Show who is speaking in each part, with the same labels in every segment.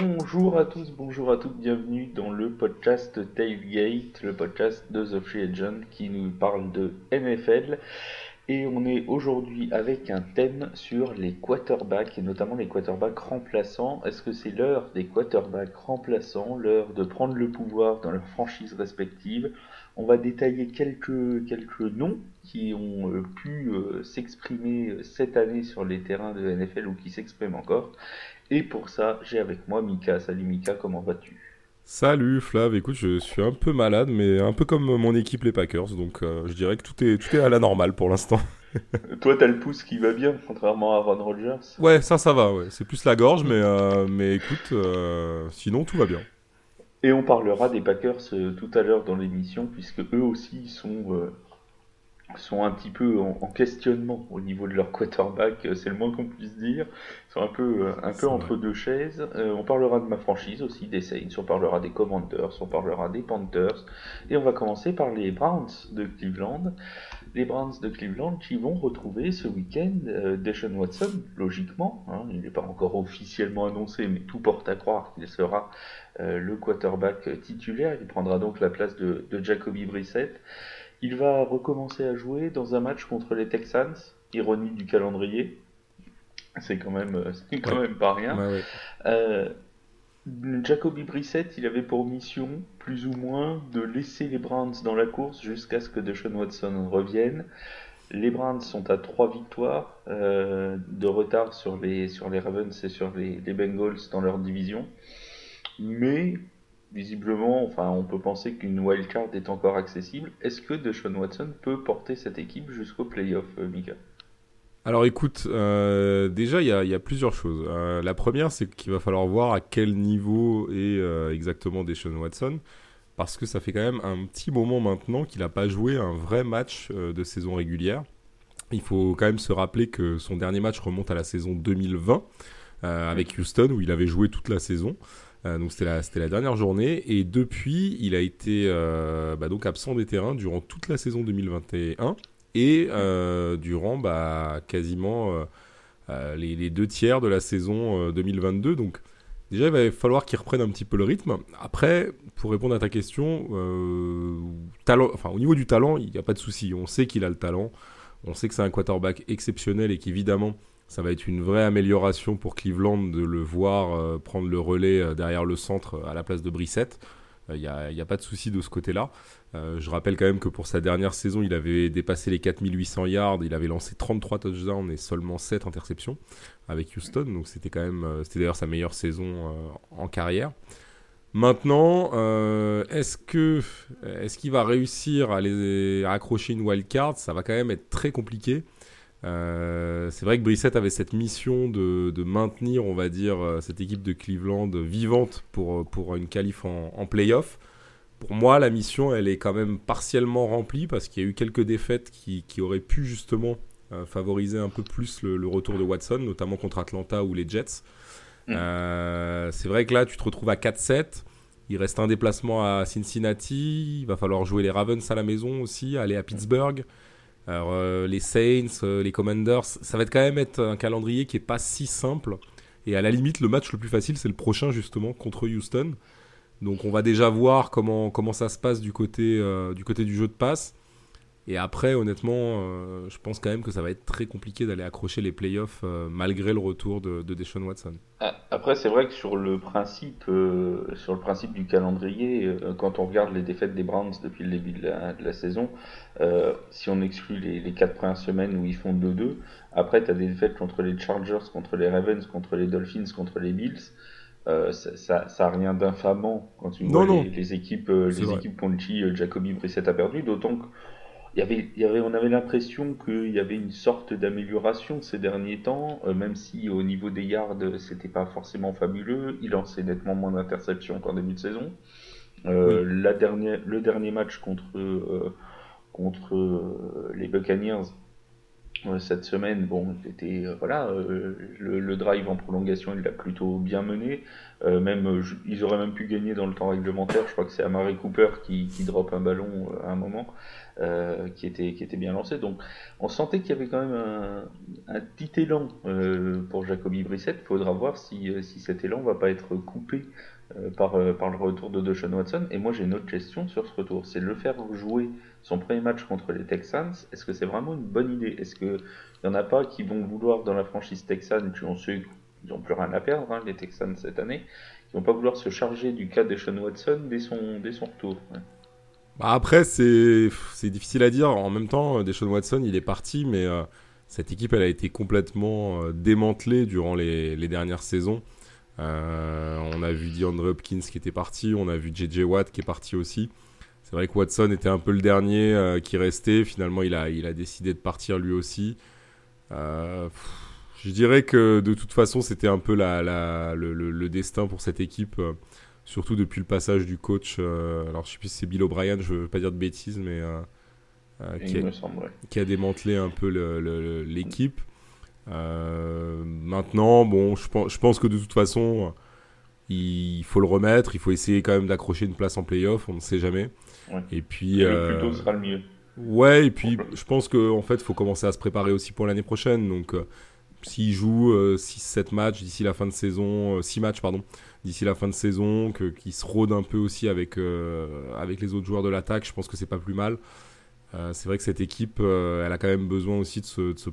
Speaker 1: Bonjour à tous, bonjour à toutes, bienvenue dans le podcast Tailgate, le podcast de The Free Agent qui nous parle de NFL. Et on est aujourd'hui avec un thème sur les quarterbacks et notamment les quarterbacks remplaçants. Est-ce que c'est l'heure des quarterbacks remplaçants, l'heure de prendre le pouvoir dans leurs franchises respectives? On va détailler quelques, noms qui ont euh, pu euh, s'exprimer cette année sur les terrains de NFL ou qui s'expriment encore. Et pour ça, j'ai avec moi Mika. Salut Mika, comment vas-tu?
Speaker 2: Salut Flav, écoute, je suis un peu malade, mais un peu comme mon équipe les Packers, donc euh, je dirais que tout est, tout est à la normale pour l'instant.
Speaker 1: Toi, t'as le pouce qui va bien, contrairement à Ron Rodgers?
Speaker 2: Ouais, ça, ça va, ouais. c'est plus la gorge, mais, euh, mais écoute, euh, sinon tout va bien.
Speaker 1: Et on parlera des Packers tout à l'heure dans l'émission, puisque eux aussi sont sont un petit peu en, questionnement au niveau de leur quarterback, euh, c'est le moins qu'on puisse dire. Ils sont un peu, euh, un peu entre deux chaises. Euh, on parlera de ma franchise aussi, des Saints, on parlera des Commanders, on parlera des Panthers. Et on va commencer par les Browns de Cleveland. Les Browns de Cleveland qui vont retrouver ce week-end Deshaun Watson, logiquement. Hein. il n'est pas encore officiellement annoncé, mais tout porte à croire qu'il sera le quarterback titulaire. Il prendra donc la place de, de Jacoby Brissett. Il va recommencer à jouer dans un match contre les Texans, ironie du calendrier. C'est quand même, euh, quand même pas rien. Euh, Jacoby Brissett, il avait pour mission, plus ou moins, de laisser les Browns dans la course jusqu'à ce que Deshaun Watson revienne. Les Browns sont à trois victoires euh, de retard sur les, sur les Ravens et sur les, les Bengals dans leur division. Mais visiblement, on peut penser qu'une wildcard est encore accessible. Est-ce que Deshaun Watson peut porter cette équipe jusqu'au playoff, euh, Mika?
Speaker 2: Alors écoute, euh, déjà il y, a plusieurs choses. Euh, la première, c'est qu'il va falloir voir à quel niveau est exactement Deshaun Watson, parce que ça fait quand même un petit moment maintenant qu'il n'a pas joué un vrai match de saison régulière. Il faut quand même se rappeler que son dernier match remonte à la saison 2020 avec Houston, où il avait joué toute la saison. Euh, donc c'était la, dernière journée et depuis il a été euh, bah, donc absent des terrains durant toute la saison 2021 et euh, durant bah, quasiment les, deux tiers de la saison 2022. Donc déjà il va falloir qu'il reprenne un petit peu le rythme. Après pour répondre à ta question, talent, enfin au niveau du talent il n'y a pas de souci. On sait qu'il a le talent, on sait que c'est un quarterback exceptionnel et qu'évidemment ça va être une vraie amélioration pour Cleveland de le voir euh, prendre le relais euh, derrière le centre euh, à la place de Brissette. Il n'y a, pas de souci de ce côté-là. je rappelle quand même que pour sa dernière saison, il avait dépassé les 4800 yards, il avait lancé 33 touchdowns et seulement 7 interceptions avec Houston. Donc c'était quand même, c'était d'ailleurs sa meilleure saison en carrière. Maintenant, est-ce qu'il va réussir à, à accrocher une wild card Ça va quand même être très compliqué. Euh, c'est vrai que Brissett avait cette mission de, maintenir, on va dire, euh, cette équipe de Cleveland vivante pour, pour une qualif en, en playoff. Pour moi, la mission, elle est quand même partiellement remplie parce qu'il y a eu quelques défaites qui, qui auraient pu justement euh, favoriser un peu plus le, retour de Watson, notamment contre Atlanta ou les Jets. Mm. c'est vrai que là, tu te retrouves à 4-7. Il reste un déplacement à Cincinnati. Il va falloir jouer les Ravens à la maison aussi, aller à Pittsburgh. Alors, euh, les Saints, euh, les Commanders, ça va être quand même être un calendrier qui est pas si simple. Et à la limite, le match le plus facile, c'est le prochain justement contre Houston. Donc, on va déjà voir comment, comment ça se passe du côté, euh, du côté du jeu de passe. Et après, honnêtement, euh, je pense quand même que ça va être très compliqué d'aller accrocher les playoffs euh, malgré le retour de, de Deshaun Watson.
Speaker 1: Ah, après, c'est vrai que sur le principe, euh, sur le principe du calendrier, quand on regarde les défaites des Browns depuis le début de la, saison, si on exclut les, les quatre premières semaines où ils font 2-2, après, tu as des défaites contre les Chargers, contre les Ravens, contre les Dolphins, contre les Bills. ça, ça, rien d'infamant quand tu vois Les, équipes, les équipes Jacoby Brissett a perdu, d'autant que y avait, y avait, on avait l'impression qu'il y avait une sorte d'amélioration ces derniers temps, euh, même si au niveau des yards, c'était pas forcément fabuleux. Il lançait nettement moins d'interceptions qu'en début de saison. Euh, la dernière, le dernier match contre, euh, contre les Buccaneers, cette semaine, bon, était voilà, le, drive en prolongation, il l'a plutôt bien mené. même, ils auraient même pu gagner dans le temps réglementaire. Je crois que c'est Amari Cooper qui, qui drop un ballon à un moment. Euh, qui, était, bien lancé. Donc on sentait qu'il y avait quand même un, petit élan euh, pour Jacoby Brissett. Il faudra voir si, euh, cet élan va pas être coupé par, le retour de Deshaun Watson. Et moi j'ai une autre question sur ce retour, c'est de le faire jouer son premier match contre les Texans. Est-ce que c'est vraiment une bonne idée? Est-ce qu'il n'y en a pas qui vont vouloir dans la franchise texane, on sait qu'ils n'ont plus rien à perdre, hein, les Texans cette année, qui vont pas vouloir se charger du cas de Deshaun Watson dès son, dès son retour
Speaker 2: bah, après, c'est difficile à dire. En même temps, Deshaun Watson, il est parti, mais euh, cette équipe, elle a été complètement euh, démantelée durant les, les dernières saisons. Euh, on a vu DeAndre Hopkins qui était parti, on a vu JJ Watt qui est parti aussi. C'est vrai que Watson était un peu le dernier qui restait. Finalement, il a, il a décidé de partir lui aussi. je dirais que de toute façon, c'était un peu la, la, le, le, destin pour cette équipe surtout depuis le passage du coach. Euh, alors je sais plus si c'est Bill O'Brien, je veux pas dire de bêtises, mais euh, euh, qui, a, démantelé un peu l'équipe. maintenant, bon, je pense, je pense que de toute façon, il faut le remettre. Il faut essayer quand même d'accrocher une place en playoff. On ne sait jamais. Et puis.
Speaker 1: le plus tôt sera le mieux.
Speaker 2: Ouais, et puis je pense qu'en en fait, il faut commencer à se préparer aussi pour l'année prochaine. Donc, s'il joue 6-7 matchs d'ici la fin de saison, 6 matchs, pardon, d'ici la fin de saison, que, qui se rôde un peu aussi avec, euh, avec les autres joueurs de l'attaque. Je pense que c'est pas plus mal. Euh, c'est vrai que cette équipe, euh, elle a quand même besoin aussi de se,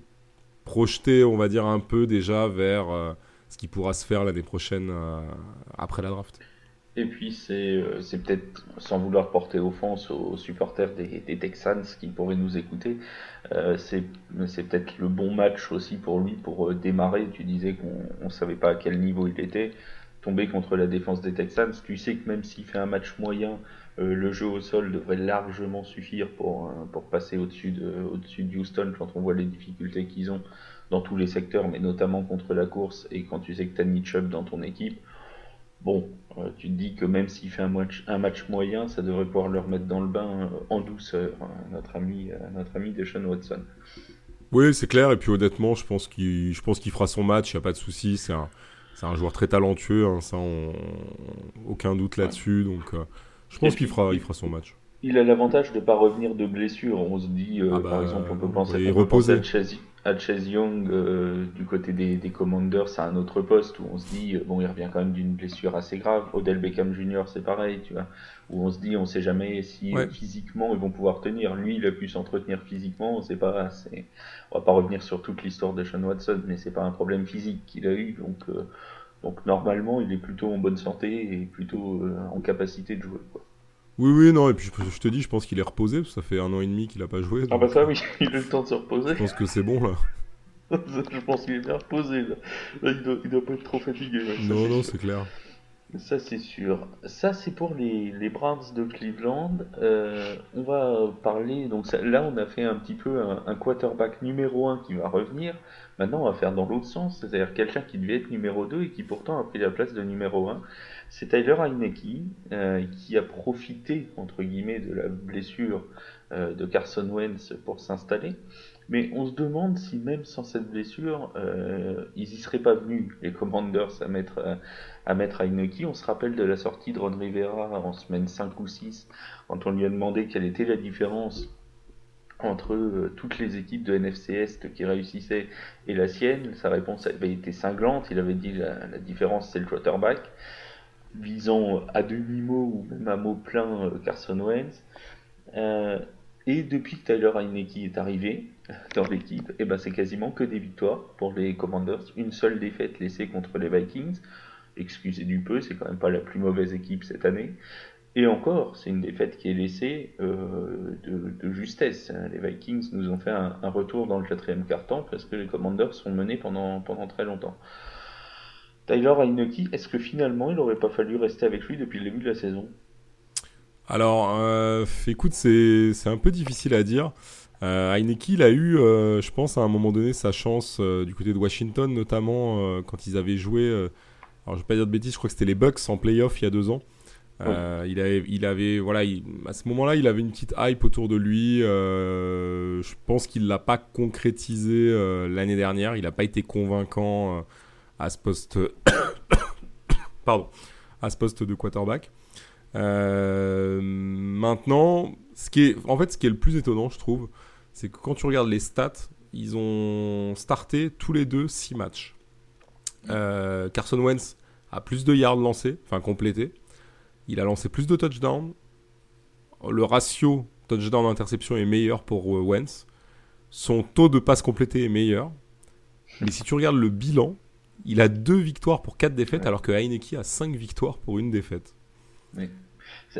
Speaker 2: projeter, on va dire, un peu déjà vers ce qui pourra se faire l'année prochaine après la draft.
Speaker 1: Et puis c'est peut-être, sans vouloir porter offense aux, supporters des, Texans qui pourraient nous écouter, c'est peut-être le bon match aussi pour lui pour démarrer. Tu disais qu'on ne savait pas à quel niveau il était tomber contre la défense des Texans. Tu sais que même s'il fait un match moyen, euh, le jeu au sol devrait largement suffire pour, euh, pour passer au-dessus de, au-dessus de Houston quand on voit les difficultés qu'ils ont dans tous les secteurs, mais notamment contre la course et quand tu sais que tu as Mitchell dans ton équipe. Bon, euh, tu te dis que même s'il fait un match, un match moyen, ça devrait pouvoir le remettre dans le bain en douceur, hein, notre ami, notre ami Deshaun Watson.
Speaker 2: Oui, c'est clair. Et puis honnêtement, je pense qu'il, je pense qu'il fera son match. Il n'y a pas de souci. C'est un, c'est un joueur très talentueux, hein, ça, aucun doute là-dessus. Donc, euh, je pense qu'il fera, il fera son match.
Speaker 1: Il a l'avantage de ne pas revenir de blessure. On se dit, euh, ah par bah, exemple, on peut penser, à Chase Young euh, du côté des, des, Commanders à un autre poste où on se dit, bon, il revient quand même d'une blessure assez grave. Odell Beckham Jr., c'est pareil, tu vois. Où on se dit, on sait jamais si physiquement ils vont pouvoir tenir. Lui, il a pu s'entretenir physiquement, on sait pas. On va pas revenir sur toute l'histoire de Sean Watson, mais c'est pas un problème physique qu'il a eu, donc. Donc normalement, il est plutôt en bonne santé et plutôt euh, en capacité de jouer.
Speaker 2: Oui, oui, non, et puis je, te dis, je pense qu'il est reposé, parce que ça fait un an et demi qu'il n'a pas joué.
Speaker 1: Ah bah ça oui, il a le temps de se reposer.
Speaker 2: Je pense que c'est bon là.
Speaker 1: je pense qu'il est bien reposé là. il, doit, doit pas être trop fatigué.
Speaker 2: non, non, c'est clair.
Speaker 1: Ça c'est sûr. Ça c'est pour les, les Browns de Cleveland. Euh, on va parler, donc là on a fait un petit peu un, quarterback numéro 1 qui va revenir. Maintenant on va faire dans l'autre sens, c'est-à-dire quelqu'un qui devait être numéro 2 et qui pourtant a pris la place de numéro 1. C'est Tyler Heineke euh, qui a profité entre guillemets de la blessure euh, de Carson Wentz pour s'installer. Mais on se demande si même sans cette blessure, ils y seraient pas venus, les Commanders, à mettre à mettre Inoki. On se rappelle de la sortie de Ron Rivera en semaine 5 ou 6, quand on lui a demandé quelle était la différence entre euh, toutes les équipes de NFC Est qui réussissaient et la sienne. Sa réponse avait été cinglante. Il avait dit la, la différence c'est le quarterback, visant à demi-mot ou même à mot plein euh, Carson Wentz. Euh, et depuis que Tyler Heineke est arrivé dans l'équipe, et eh ben c'est quasiment que des victoires pour les Commanders. Une seule défaite laissée contre les Vikings excusez du peu, c'est quand même pas la plus mauvaise équipe cette année. Et encore, c'est une défaite qui est laissée euh, de, justesse. Les Vikings nous ont fait un, retour dans le quatrième quart-temps parce que les Commanders sont menés pendant, pendant très longtemps. Tyler Heineke, est-ce que finalement il n'aurait pas fallu rester avec lui depuis le début de la saison?
Speaker 2: Alors, euh, écoute, c'est un peu difficile à dire. Euh, Heineke, il a eu, euh, je pense, à un moment donné, sa chance du côté de Washington, notamment quand ils avaient joué alors je vais pas dire de bêtises, je crois que c'était les Bucks en playoff il y a deux ans. il, avait, il avait, voilà, à ce moment-là, il avait une petite hype autour de lui. je pense qu'il l'a pas concrétisé l'année dernière. Il n'a pas été convaincant à ce poste. Pardon, à ce poste de quarterback. maintenant, ce qui est, en fait, ce qui est le plus étonnant, je trouve, c'est que quand tu regardes les stats, ils ont starté tous les deux 6 matchs. Euh, Carson Wentz a plus de yards lancés, enfin complétés. Il a lancé plus de touchdowns. Le ratio touchdown-interception est meilleur pour euh, Wentz. Son taux de passe complété est meilleur. Mais si tu regardes le bilan, il a 2 victoires pour 4 défaites, alors que Heineke a 5 victoires pour une défaite.
Speaker 1: Oui.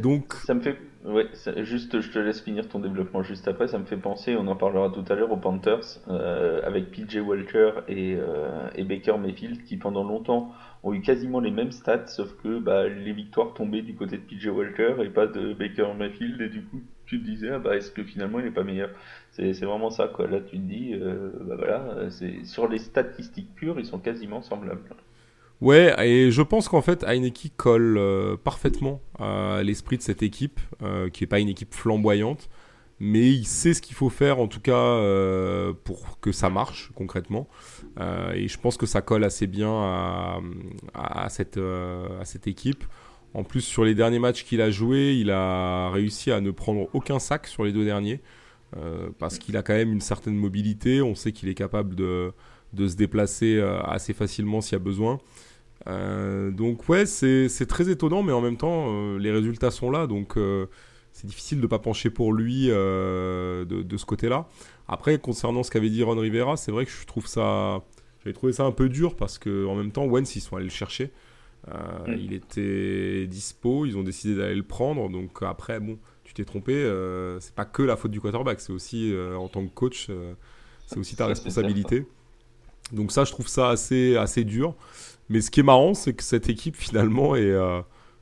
Speaker 1: Donc, ça me fait, ouais, juste, je te laisse finir ton développement juste après. Ça me fait penser, on en parlera tout à l'heure aux Panthers euh, avec PJ Walker et, euh, et, Baker Mayfield qui pendant longtemps ont eu quasiment les mêmes stats, sauf que bah, les victoires tombaient du côté de PJ Walker et pas de Baker Mayfield et du coup tu te disais ah bah est-ce que finalement il n'est pas meilleur? C'est, vraiment ça quoi. Là tu te dis euh, bah voilà, c'est sur les statistiques pures ils sont quasiment semblables.
Speaker 2: Ouais, et je pense qu'en fait, Heineken colle euh, parfaitement à l'esprit de cette équipe, euh, qui n'est pas une équipe flamboyante, mais il sait ce qu'il faut faire, en tout cas, euh, pour que ça marche concrètement. et je pense que ça colle assez bien à cette équipe. En plus, sur les derniers matchs qu'il a joués, il a réussi à ne prendre aucun sac sur les deux derniers, parce qu'il a quand même une certaine mobilité. On sait qu'il est capable de, se déplacer assez facilement s'il y a besoin. Euh, donc ouais, c'est très étonnant, mais en même temps, euh, les résultats sont là, donc euh, c'est difficile de ne pas pencher pour lui de, de, ce côté-là. Après, concernant ce qu'avait dit Ron Rivera, c'est vrai que je trouve ça, j'avais trouvé ça un peu dur parce que en même temps, Wentz ils sont allés le chercher. Mm. Il était dispo, ils ont décidé d'aller le prendre. Donc après, bon, tu t'es trompé. c'est pas que la faute du quarterback, c'est aussi en tant que coach, c'est aussi ta responsabilité. Donc ça, je trouve ça assez assez dur. Mais ce qui est marrant, c'est que cette équipe finalement est euh,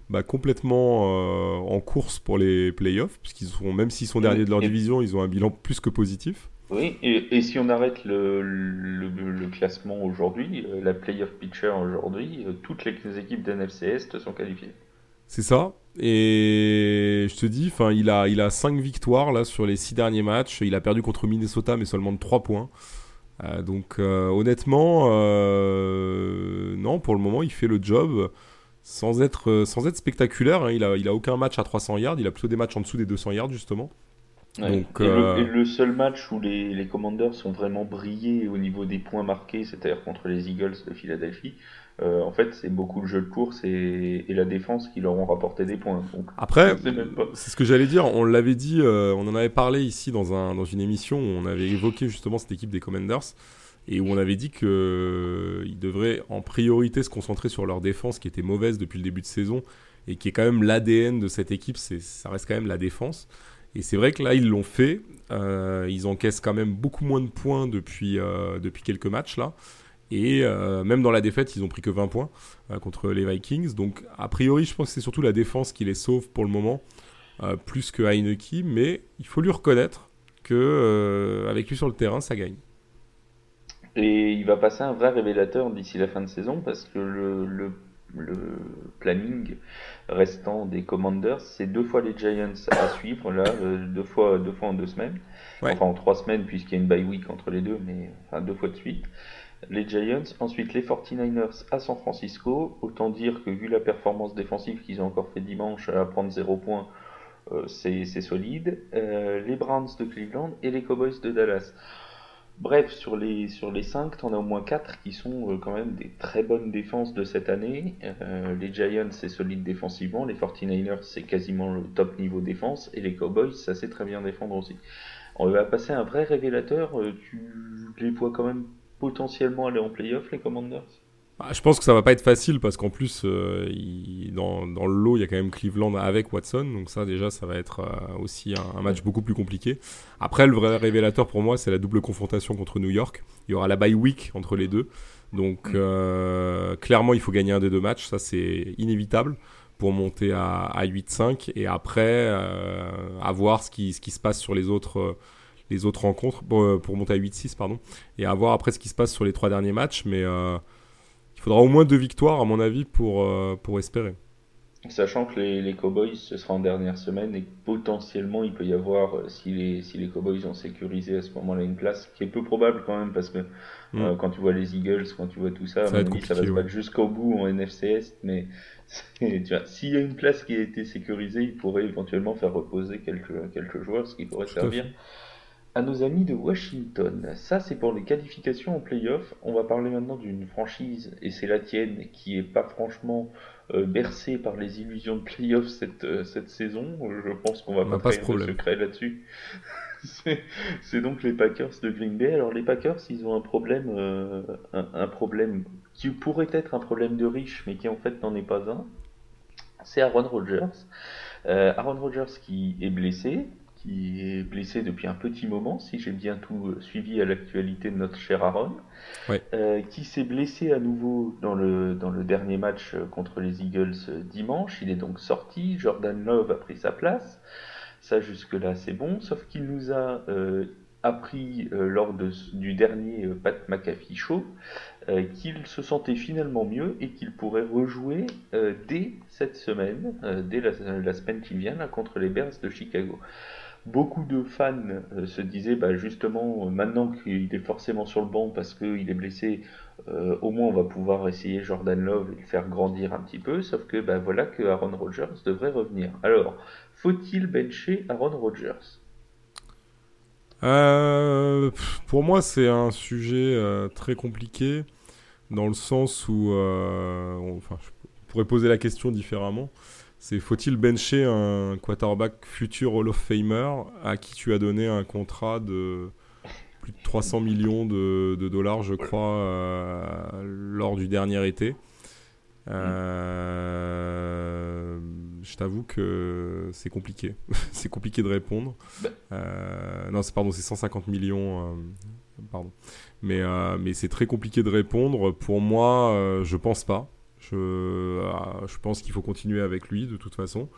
Speaker 2: bah, complètement euh, en course pour les playoffs, puisqu'ils sont, même s'ils sont derniers de leur division, ils ont un bilan plus que positif.
Speaker 1: Oui, et, si on arrête le, classement aujourd'hui, euh, la playoff picture aujourd'hui, toutes les équipes d'NFC Est sont qualifiées.
Speaker 2: C'est ça. Et je te dis, enfin, il a, il a 5 victoires là sur les 6 derniers matchs. Il a perdu contre Minnesota, mais seulement de 3 points. Euh, donc euh, honnêtement, euh, non, pour le moment, il fait le job sans être, sans être spectaculaire. Hein. Il, a, il a aucun match à 300 yards, il a plutôt des matchs en dessous des 200 yards justement.
Speaker 1: Donc, et, le, seul match où les, les Commanders sont vraiment brillés au niveau des points marqués, c'est-à-dire contre les Eagles de Philadelphie, euh, en fait, c'est beaucoup le jeu de course et, la défense qui leur ont rapporté des points.
Speaker 2: Après, c'est ce que j'allais dire. On l'avait dit, euh, on en avait parlé ici dans, un, dans une émission où on avait évoqué justement cette équipe des Commanders et où on avait dit qu'ils euh, devraient en priorité se concentrer sur leur défense qui était mauvaise depuis le début de saison et qui est quand même l'ADN de cette équipe. Ça reste quand même la défense. Et c'est vrai que là, ils l'ont fait. ils encaissent quand même beaucoup moins de points depuis, depuis quelques matchs là. Et euh, même dans la défaite, ils ont pris que 20 points euh, contre les Vikings. Donc, a priori, je pense que c'est surtout la défense qui les sauve pour le moment, euh, plus que Heineke. Mais il faut lui reconnaître que avec lui sur le terrain, ça gagne.
Speaker 1: Et il va passer un vrai révélateur d'ici la fin de saison parce que le, planning restant des Commanders, c'est deux fois les Giants à suivre, là, deux, fois, deux fois en deux semaines. Enfin, en trois semaines, puisqu'il y a une bye week entre les deux, mais enfin, deux fois de suite les Giants, ensuite les 49ers à San Francisco. Autant dire que vu la performance défensive qu'ils ont encore fait dimanche à prendre 0 points, euh, c'est solide. Euh, les Browns de Cleveland et les Cowboys de Dallas. Bref, sur les, sur les 5, tu en as au moins 4 qui sont euh, quand même des très bonnes défenses de cette année. les Giants, c'est solide défensivement. Les 49ers, c'est quasiment le top niveau défense. Et les Cowboys, ça sait très bien défendre aussi. On va passer un vrai révélateur. tu les vois quand même potentiellement aller en playoff, les Commanders?
Speaker 2: Bah, je pense que ça va pas être facile parce qu'en plus, euh, dans, dans, le lot, il y a quand même Cleveland avec Watson. Donc ça, déjà, ça va être euh, aussi un, match beaucoup plus compliqué. Après, le vrai révélateur pour moi, c'est la double confrontation contre New York. Il y aura la bye week entre les deux. Donc euh, clairement, il faut gagner un des deux matchs. Ça, c'est inévitable pour monter à, à 8-5. Et après, à voir ce qui, ce qui se passe sur les autres les autres rencontres euh, pour, monter à 8-6 pardon et à voir après ce qui se passe sur les trois derniers matchs mais faudra au moins deux victoires à mon avis pour, euh, pour espérer.
Speaker 1: Sachant que les, les, Cowboys, ce sera en dernière semaine et que potentiellement il peut y avoir, euh, si les, si les Cowboys ont sécurisé à ce moment-là une place, qui est peu probable quand même, parce que mm. euh, quand tu vois les Eagles, quand tu vois tout ça, ça, va, ça va se battre jusqu'au bout en NFC Est, mais s'il y a une place qui a été sécurisée, il pourrait éventuellement faire reposer quelques, quelques joueurs, ce qui pourrait servir à nos amis de Washington. Ça, c'est pour les qualifications en playoff. On va parler maintenant d'une franchise, et c'est la tienne, qui est pas franchement euh, bercée par les illusions de playoff cette, euh, cette saison. Je pense qu'on va pas, pas de secret là-dessus. c'est donc les Packers de Green Bay. Alors les Packers, ils ont un problème, euh, un, problème qui pourrait être un problème de riche, mais qui en fait n'en est pas un. C'est Aaron Rodgers. Aaron Rodgers qui est blessé, qui est blessé depuis un petit moment, si j'ai bien tout euh, suivi à l'actualité de notre cher Aaron, euh, qui s'est blessé à nouveau dans le, dans le dernier match euh, contre les Eagles dimanche. Il est donc sorti, Jordan Love a pris sa place. Ça jusque-là c'est bon, sauf qu'il nous a appris lors de, du dernier Pat McAfee Show qu'il se sentait finalement mieux et qu'il pourrait rejouer dès cette semaine, dès la, semaine qui vient, contre les Bears de Chicago beaucoup de fans euh, se disaient bah, justement, euh, maintenant qu'il est forcément sur le banc parce qu'il est blessé, euh, au moins on va pouvoir essayer Jordan Love et le faire grandir un petit peu, sauf que bah, voilà que Aaron Rodgers devrait revenir. Alors, faut-il bencher Aaron Rodgers?
Speaker 2: Pour moi, c'est un sujet très compliqué dans le sens où, enfin, je pourrais poser la question différemment. C'est faut-il bencher un quarterback futur Hall of Famer à qui tu as donné un contrat de plus de 300 millions de, dollars, je crois, euh, lors du dernier été? Euh, Je t'avoue que c'est compliqué. c'est compliqué de répondre. Bah. Euh, non, c'est pardon, c'est 150 millions. pardon. Mais, mais c'est très compliqué de répondre. Pour moi, je pense pas. Je, ah, je pense qu'il faut continuer avec lui de toute façon.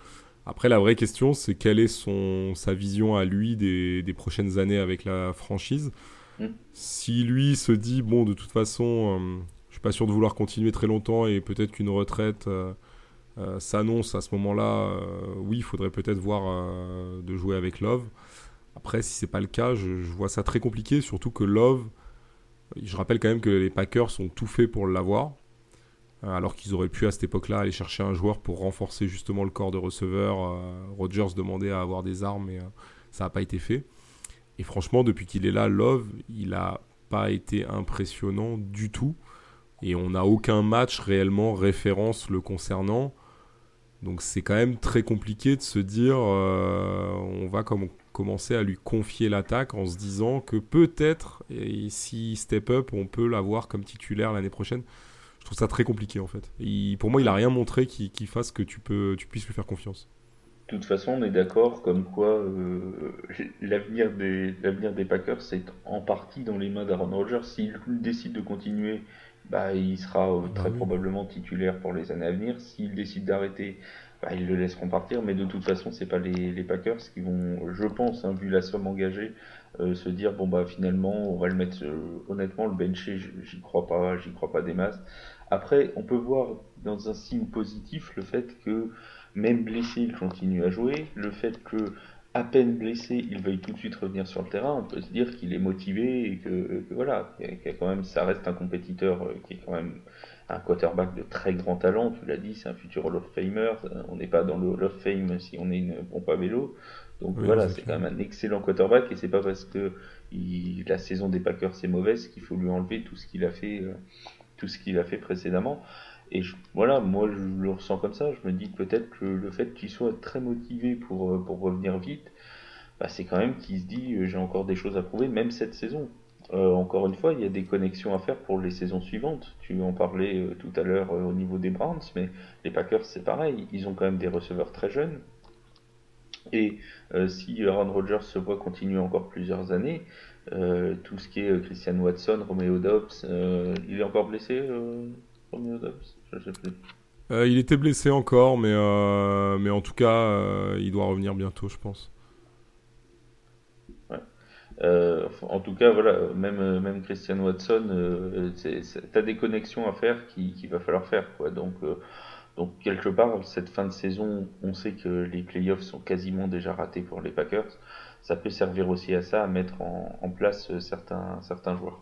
Speaker 2: Après, la vraie question, c'est quelle est son, sa vision à lui des, des prochaines années avec la franchise. Mm. Si lui se dit, bon, de toute façon, je euh, je suis pas sûr de vouloir continuer très longtemps et peut-être qu'une retraite euh, euh, s'annonce à ce moment-là, oui, il faudrait peut-être voir de jouer avec Love. Après, si c'est pas le cas, je, je, vois ça très compliqué, surtout que Love, je rappelle quand même que les Packers sont tout faits pour l'avoir. Euh, alors qu'ils auraient pu à cette époque-là aller chercher un joueur pour renforcer justement le corps de receveur. Euh, Rodgers demandait à avoir des armes, mais euh, ça n'a pas été fait. Et franchement, depuis qu'il est là, Love, il n'a pas été impressionnant du tout. Et on n'a aucun match réellement référence le concernant. Donc c'est quand même très compliqué de se dire on va comme commencer à lui confier l'attaque en se disant que peut-être, si step up, on peut l'avoir comme titulaire l'année prochaine. Je trouve ça très compliqué en fait. pour moi, il a rien montré qui, fasse que tu, peux, tu puisses lui faire confiance.
Speaker 1: De toute façon, on est d'accord comme quoi euh, l'avenir des, des Packers c'est en partie dans les mains d'Aaron Rodgers. S'il décide de continuer, bah, il sera euh, très bah probablement titulaire pour les années à venir. S'il décide d'arrêter, bah, ils le laisseront partir. Mais de toute façon, c'est pas les, Packers qui vont, je pense, hein, vu la somme engagée, euh, se dire bon bah finalement on va le mettre. honnêtement, le bencher, j'y crois pas, j'y crois pas des masses. Après, on peut voir dans un signe positif le fait que même blessé, il continue à jouer, le fait que à peine blessé, il veuille tout de suite revenir sur le terrain, on peut se dire qu'il est motivé et que, voilà, quand même, ça reste un compétiteur euh, qui est quand même un quarterback de très grand talent, tu l'as dit, c'est un futur Hall of Famer, euh, on n'est pas dans le Hall of Fame si on est une pompe à vélo, donc voilà, c'est quand même un excellent quarterback et c'est pas parce que la saison des Packers est mauvaise qu'il faut lui enlever tout ce qu'il a fait euh, tout ce qu'il a fait précédemment. Et voilà, moi je le ressens comme ça. Je me dis peut-être que le fait qu'il soit très motivé pour, euh, pour revenir vite, bah, c'est quand même qu'il se dit euh, j'ai encore des choses à prouver, même cette saison. Euh, encore une fois, il y a des connexions à faire pour les saisons suivantes. Tu en parlais tout à l'heure au niveau des Browns, mais les Packers c'est pareil. Ils ont quand même des receveurs très jeunes. Et si Aaron Rodgers se voit continuer encore plusieurs années, euh, tout ce qui est euh, Christian Watson, Romeo Dobbs, euh, il est encore blessé, Romeo Dobbs? Je sais plus.
Speaker 2: il était blessé encore, mais, mais en tout cas, il doit revenir bientôt, je pense.
Speaker 1: en tout cas, voilà, même, même Christian Watson, tu as des connexions à faire qu'il qui va falloir faire. Quoi. Donc, Donc quelque part, cette fin de saison, on sait que les playoffs sont quasiment déjà ratés pour les Packers. Ça peut servir aussi à ça, à mettre en, place certains, certains joueurs.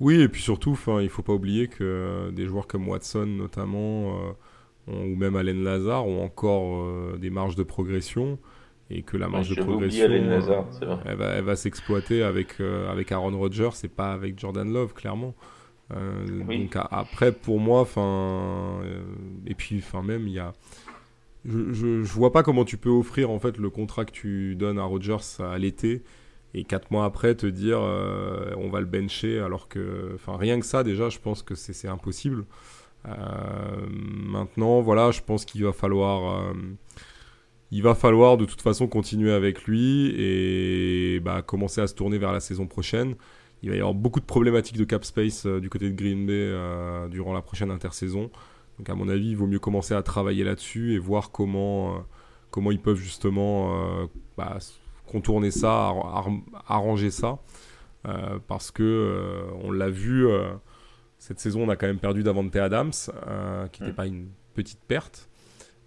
Speaker 2: Oui, et puis surtout, il ne faut pas oublier que des joueurs comme Watson notamment, ou même Allen Lazare, ont encore des marges de progression et que la marge de progression, euh, elle va, elle va s'exploiter avec, euh, avec Aaron Rodgers et pas avec Jordan Love, clairement. Euh, donc après, pour moi, enfin, et puis, enfin même, il y a, je, je, vois pas comment tu peux offrir en fait le contrat que tu donnes à Rodgers à l'été et quatre mois après te dire on va le bencher alors que, enfin rien que ça déjà, je pense que c'est impossible. maintenant, voilà, je pense qu'il va falloir il va falloir de toute façon continuer avec lui et bah, commencer à se tourner vers la saison prochaine. Il va y avoir beaucoup de problématiques de cap space euh, du côté de Green Bay euh, durant la prochaine intersaison. Donc à mon avis, il vaut mieux commencer à travailler là-dessus et voir comment, euh, comment ils peuvent justement bah, contourner ça, arranger ça. parce que on l'a vu, cette saison, on a quand même perdu Davante Adams, qui n'était mm. pas une petite perte.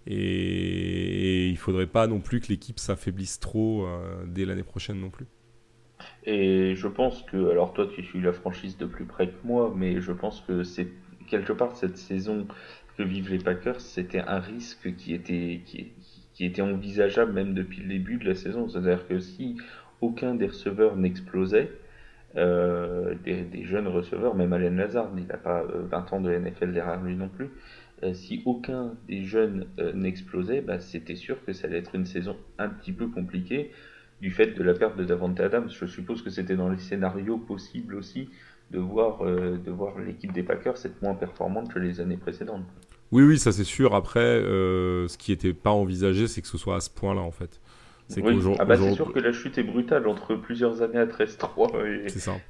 Speaker 2: Et, il faudrait pas non plus que l'équipe s'affaiblisse trop euh, dès l'année prochaine non plus.
Speaker 1: Et je pense que, alors toi tu suis la franchise de plus près que moi, mais je pense que c'est quelque part cette saison que vivent les Packers, c'était un risque qui était, qui, qui était envisageable même depuis le début de la saison. C'est-à-dire que si aucun des receveurs n'explosait, euh, des, jeunes receveurs, même Allen Lazard, il n'a pas 20 euh, ans de NFL derrière lui non plus, euh, si aucun des jeunes n'explosait, bah, c'était sûr que ça allait être une saison un petit peu compliquée du fait de la perte de Davante Adams. Je suppose que c'était dans les scénarios possibles aussi de voir, de voir l'équipe des Packers être moins performante que les années précédentes.
Speaker 2: Oui, oui, ça c'est sûr. Après, ce qui n'était pas envisagé, c'est que ce soit à ce point-là en fait.
Speaker 1: C'est ah bah c'est sûr que la chute est brutale entre plusieurs années à 13-3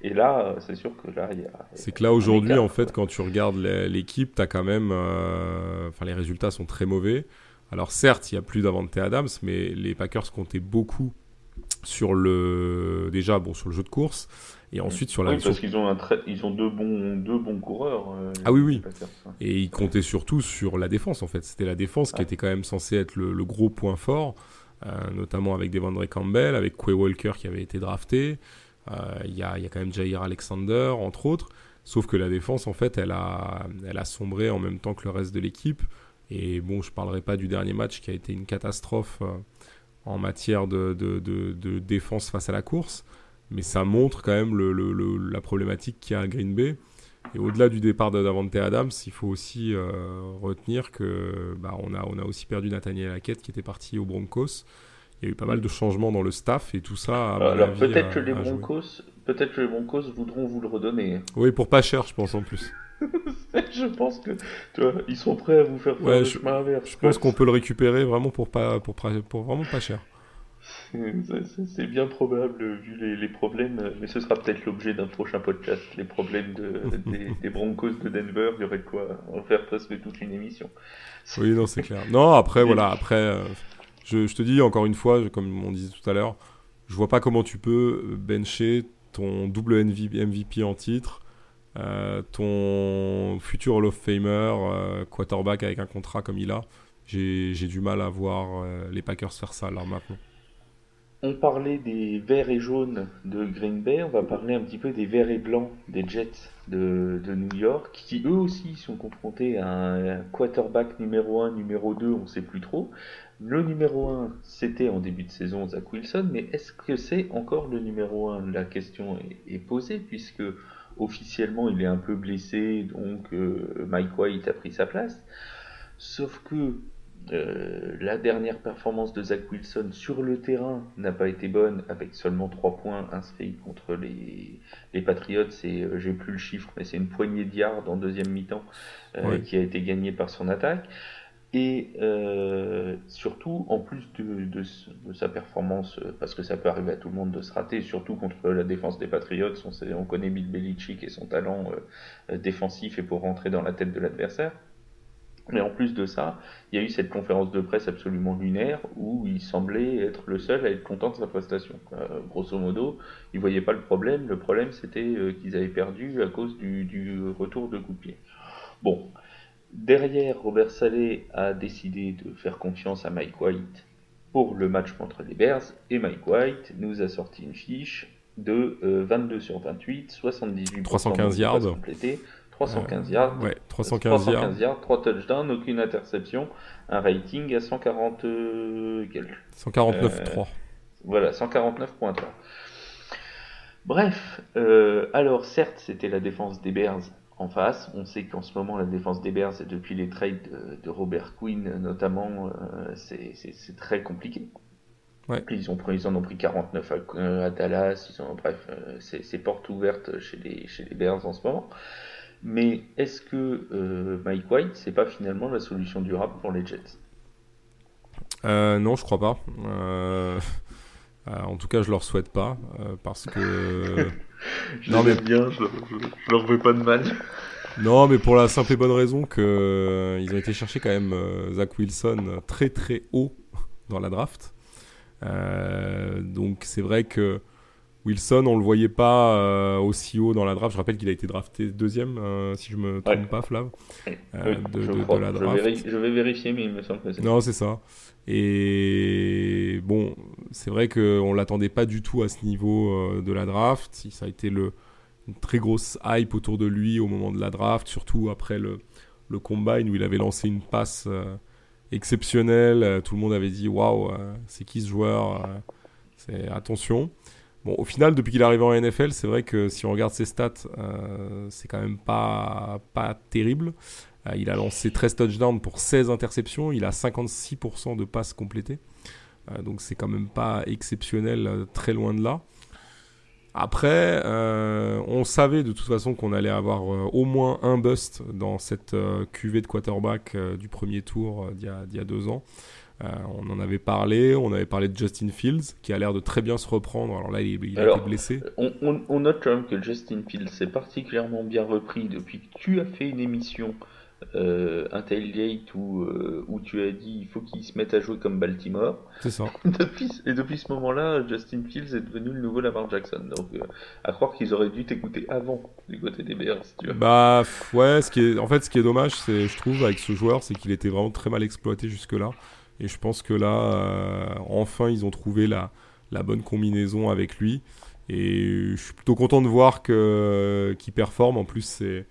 Speaker 1: et, et, là, c'est sûr que là, il y a.
Speaker 2: C'est que là, aujourd'hui, en fait, quand tu regardes l'équipe, as quand même. Euh, enfin, les résultats sont très mauvais. Alors, certes, il n'y a plus d'Avante Adams, mais les Packers comptaient beaucoup sur le. Déjà, bon, sur le jeu de course. Et ensuite sur la.
Speaker 1: Oui, parce qu'ils ont, un ils ont deux, bons, deux bons coureurs. Euh,
Speaker 2: ah oui, oui. Et ils comptaient surtout sur la défense, en fait. C'était la défense qui était quand même censée être le, le gros point fort. Euh, notamment avec Devondre Campbell, avec Quay Walker qui avait été drafté. Euh, il y a, y, a, quand même Jair Alexander, entre autres. Sauf que la défense, en fait, elle a, elle a sombré en même temps que le reste de l'équipe. Et bon, je parlerai pas du dernier match qui a été une catastrophe euh, en matière de, de, de, défense face à la course. Mais ça montre quand même le, le, la problématique qu'il y a à Green Bay. Et au-delà du départ Davante Adams, il faut aussi euh, retenir que bah, on, a, on a aussi perdu Nathaniel Hackett qui était parti aux Broncos. Il y a eu pas mal de changements dans le staff et tout ça.
Speaker 1: Alors peut-être que les Broncos, peut-être que les Broncos voudront vous le redonner.
Speaker 2: Oui, pour pas cher, je pense en plus.
Speaker 1: je pense que tu vois, ils sont prêts à vous faire faire le
Speaker 2: je, chemin inverse. Je pense qu'on peut le récupérer vraiment pour pas pour, pour vraiment pas cher.
Speaker 1: C'est bien probable vu les, problèmes, mais ce sera peut-être l'objet d'un prochain podcast. Les problèmes des, Broncos de Denver, il y aurait de quoi en faire presque toute une émission.
Speaker 2: Oui, non, c'est clair. Non, après, voilà, après, euh, je, te dis encore une fois, comme on disait tout à l'heure, je vois pas comment tu peux bencher ton double MVP en titre, euh, ton futur Hall of Famer, euh, quarterback avec un contrat comme il a. J'ai du mal à voir les Packers faire ça là maintenant
Speaker 1: on parlait des verts et jaunes de Green Bay, on va parler un petit peu des verts et blancs des Jets de, New York, qui eux aussi sont confrontés à un quarterback numéro 1, numéro 2, on ne sait plus trop. Le numéro 1, c'était en début de saison Zach Wilson, mais est-ce que c'est encore le numéro 1 La question est, posée, puisque officiellement il est un peu blessé, donc euh, Mike White a pris sa place. Sauf que euh, la dernière performance de Zach Wilson sur le terrain n'a pas été bonne, avec seulement 3 points inscrits contre les, les Patriots. C'est, euh, j'ai plus le chiffre, mais c'est une poignée de yards en deuxième mi-temps euh, qui a été gagnée par son attaque. Et surtout, en plus de, de, sa performance, parce que ça peut arriver à tout le monde de se rater, surtout contre la défense des Patriots, on, on connaît Bill Belichick et son talent défensif et pour rentrer dans la tête de l'adversaire. Mais en plus de ça, il y a eu cette conférence de presse absolument lunaire où il semblait être le seul à être content de sa prestation. Euh, grosso modo, il voyait pas le problème. Le problème, c'était euh, qu'ils avaient perdu à cause du, retour de coup de pied. Bon, Derrière, Robert Saleh a décidé de faire confiance à Mike White pour le match contre les Bears et Mike White nous a sorti une fiche de 22 sur 28, 78
Speaker 2: 315 yards
Speaker 1: complétés, 315 yards,
Speaker 2: ouais, 315, 315
Speaker 1: yards. 3 touchdowns, aucune interception, un rating à 140
Speaker 2: 149.3.
Speaker 1: voilà, 149.3. Bref, euh, alors certes, c'était la défense des Bears en face. On sait qu'en ce moment, la défense des Bears, depuis les trades de, Robert Quinn notamment, euh, c'est très compliqué. Ils, ont ils en ont pris 49 à, Dallas, ils ont, bref, euh, c'est porte ouverte chez les, chez les Bears en ce moment. Mais est-ce que Mike White, c'est pas finalement la solution durable pour les Jets?
Speaker 2: Non, je crois pas. Euh, en tout cas, je leur souhaite pas euh, parce que.
Speaker 1: je non mais bien, je, leur veux pas de mal.
Speaker 2: non, mais pour la simple et bonne raison que euh, ils ont été chercher quand même Zach Wilson très très haut dans la draft. donc c'est vrai que Wilson, on le voyait pas aussi haut dans la draft. Je rappelle qu'il a été drafté deuxième, si je me trompe pas, Flav,
Speaker 1: de, la draft. Je vais, vérifier, mais il me semble que c'est.
Speaker 2: Non, c'est ça. Et bon, c'est vrai qu'on ne l'attendait pas du tout à ce niveau euh, de la draft. Ça a été le, une très grosse hype autour de lui au moment de la draft, surtout après le, le combine où il avait lancé une passe euh, exceptionnelle. Euh, tout le monde avait dit Waouh, c'est qui ce joueur c'est, Attention. Bon, au final, depuis qu'il est arrivé en NFL, c'est vrai que si on regarde ses stats, c'est quand même pas, pas terrible. Euh, il a lancé 13 touchdowns pour 16 interceptions. Il a 56% de passes complétées. Euh, donc c'est quand même pas exceptionnel, euh, très loin de là. Après, on savait de toute façon qu'on allait avoir au moins un bust dans cette cuvée de quarterback du premier tour d'il y, a deux ans. On en avait parlé, on avait parlé de Justin Fields qui a l'air de très bien se reprendre. Alors là, il, a été blessé.
Speaker 1: On, on, note quand même que Justin Fields s'est particulièrement bien repris depuis que tu as fait une émission euh, un tailgate où, euh, où tu as dit il faut qu'ils se mettent à jouer comme Baltimore.
Speaker 2: C'est ça.
Speaker 1: depuis, et depuis ce moment-là, Justin Fields est devenu le nouveau Lamar Jackson. Donc, euh, à croire qu'ils auraient dû t'écouter avant du côté des Bears. Tu vois.
Speaker 2: Bah, ouais, ce qui est, en fait, ce qui est dommage, c'est, je trouve, avec ce joueur, c'est qu'il était vraiment très mal exploité jusque-là. Et je pense que là, enfin, ils ont trouvé la, bonne combinaison avec lui. Et je suis plutôt content de voir qu'il performe. En plus, c'était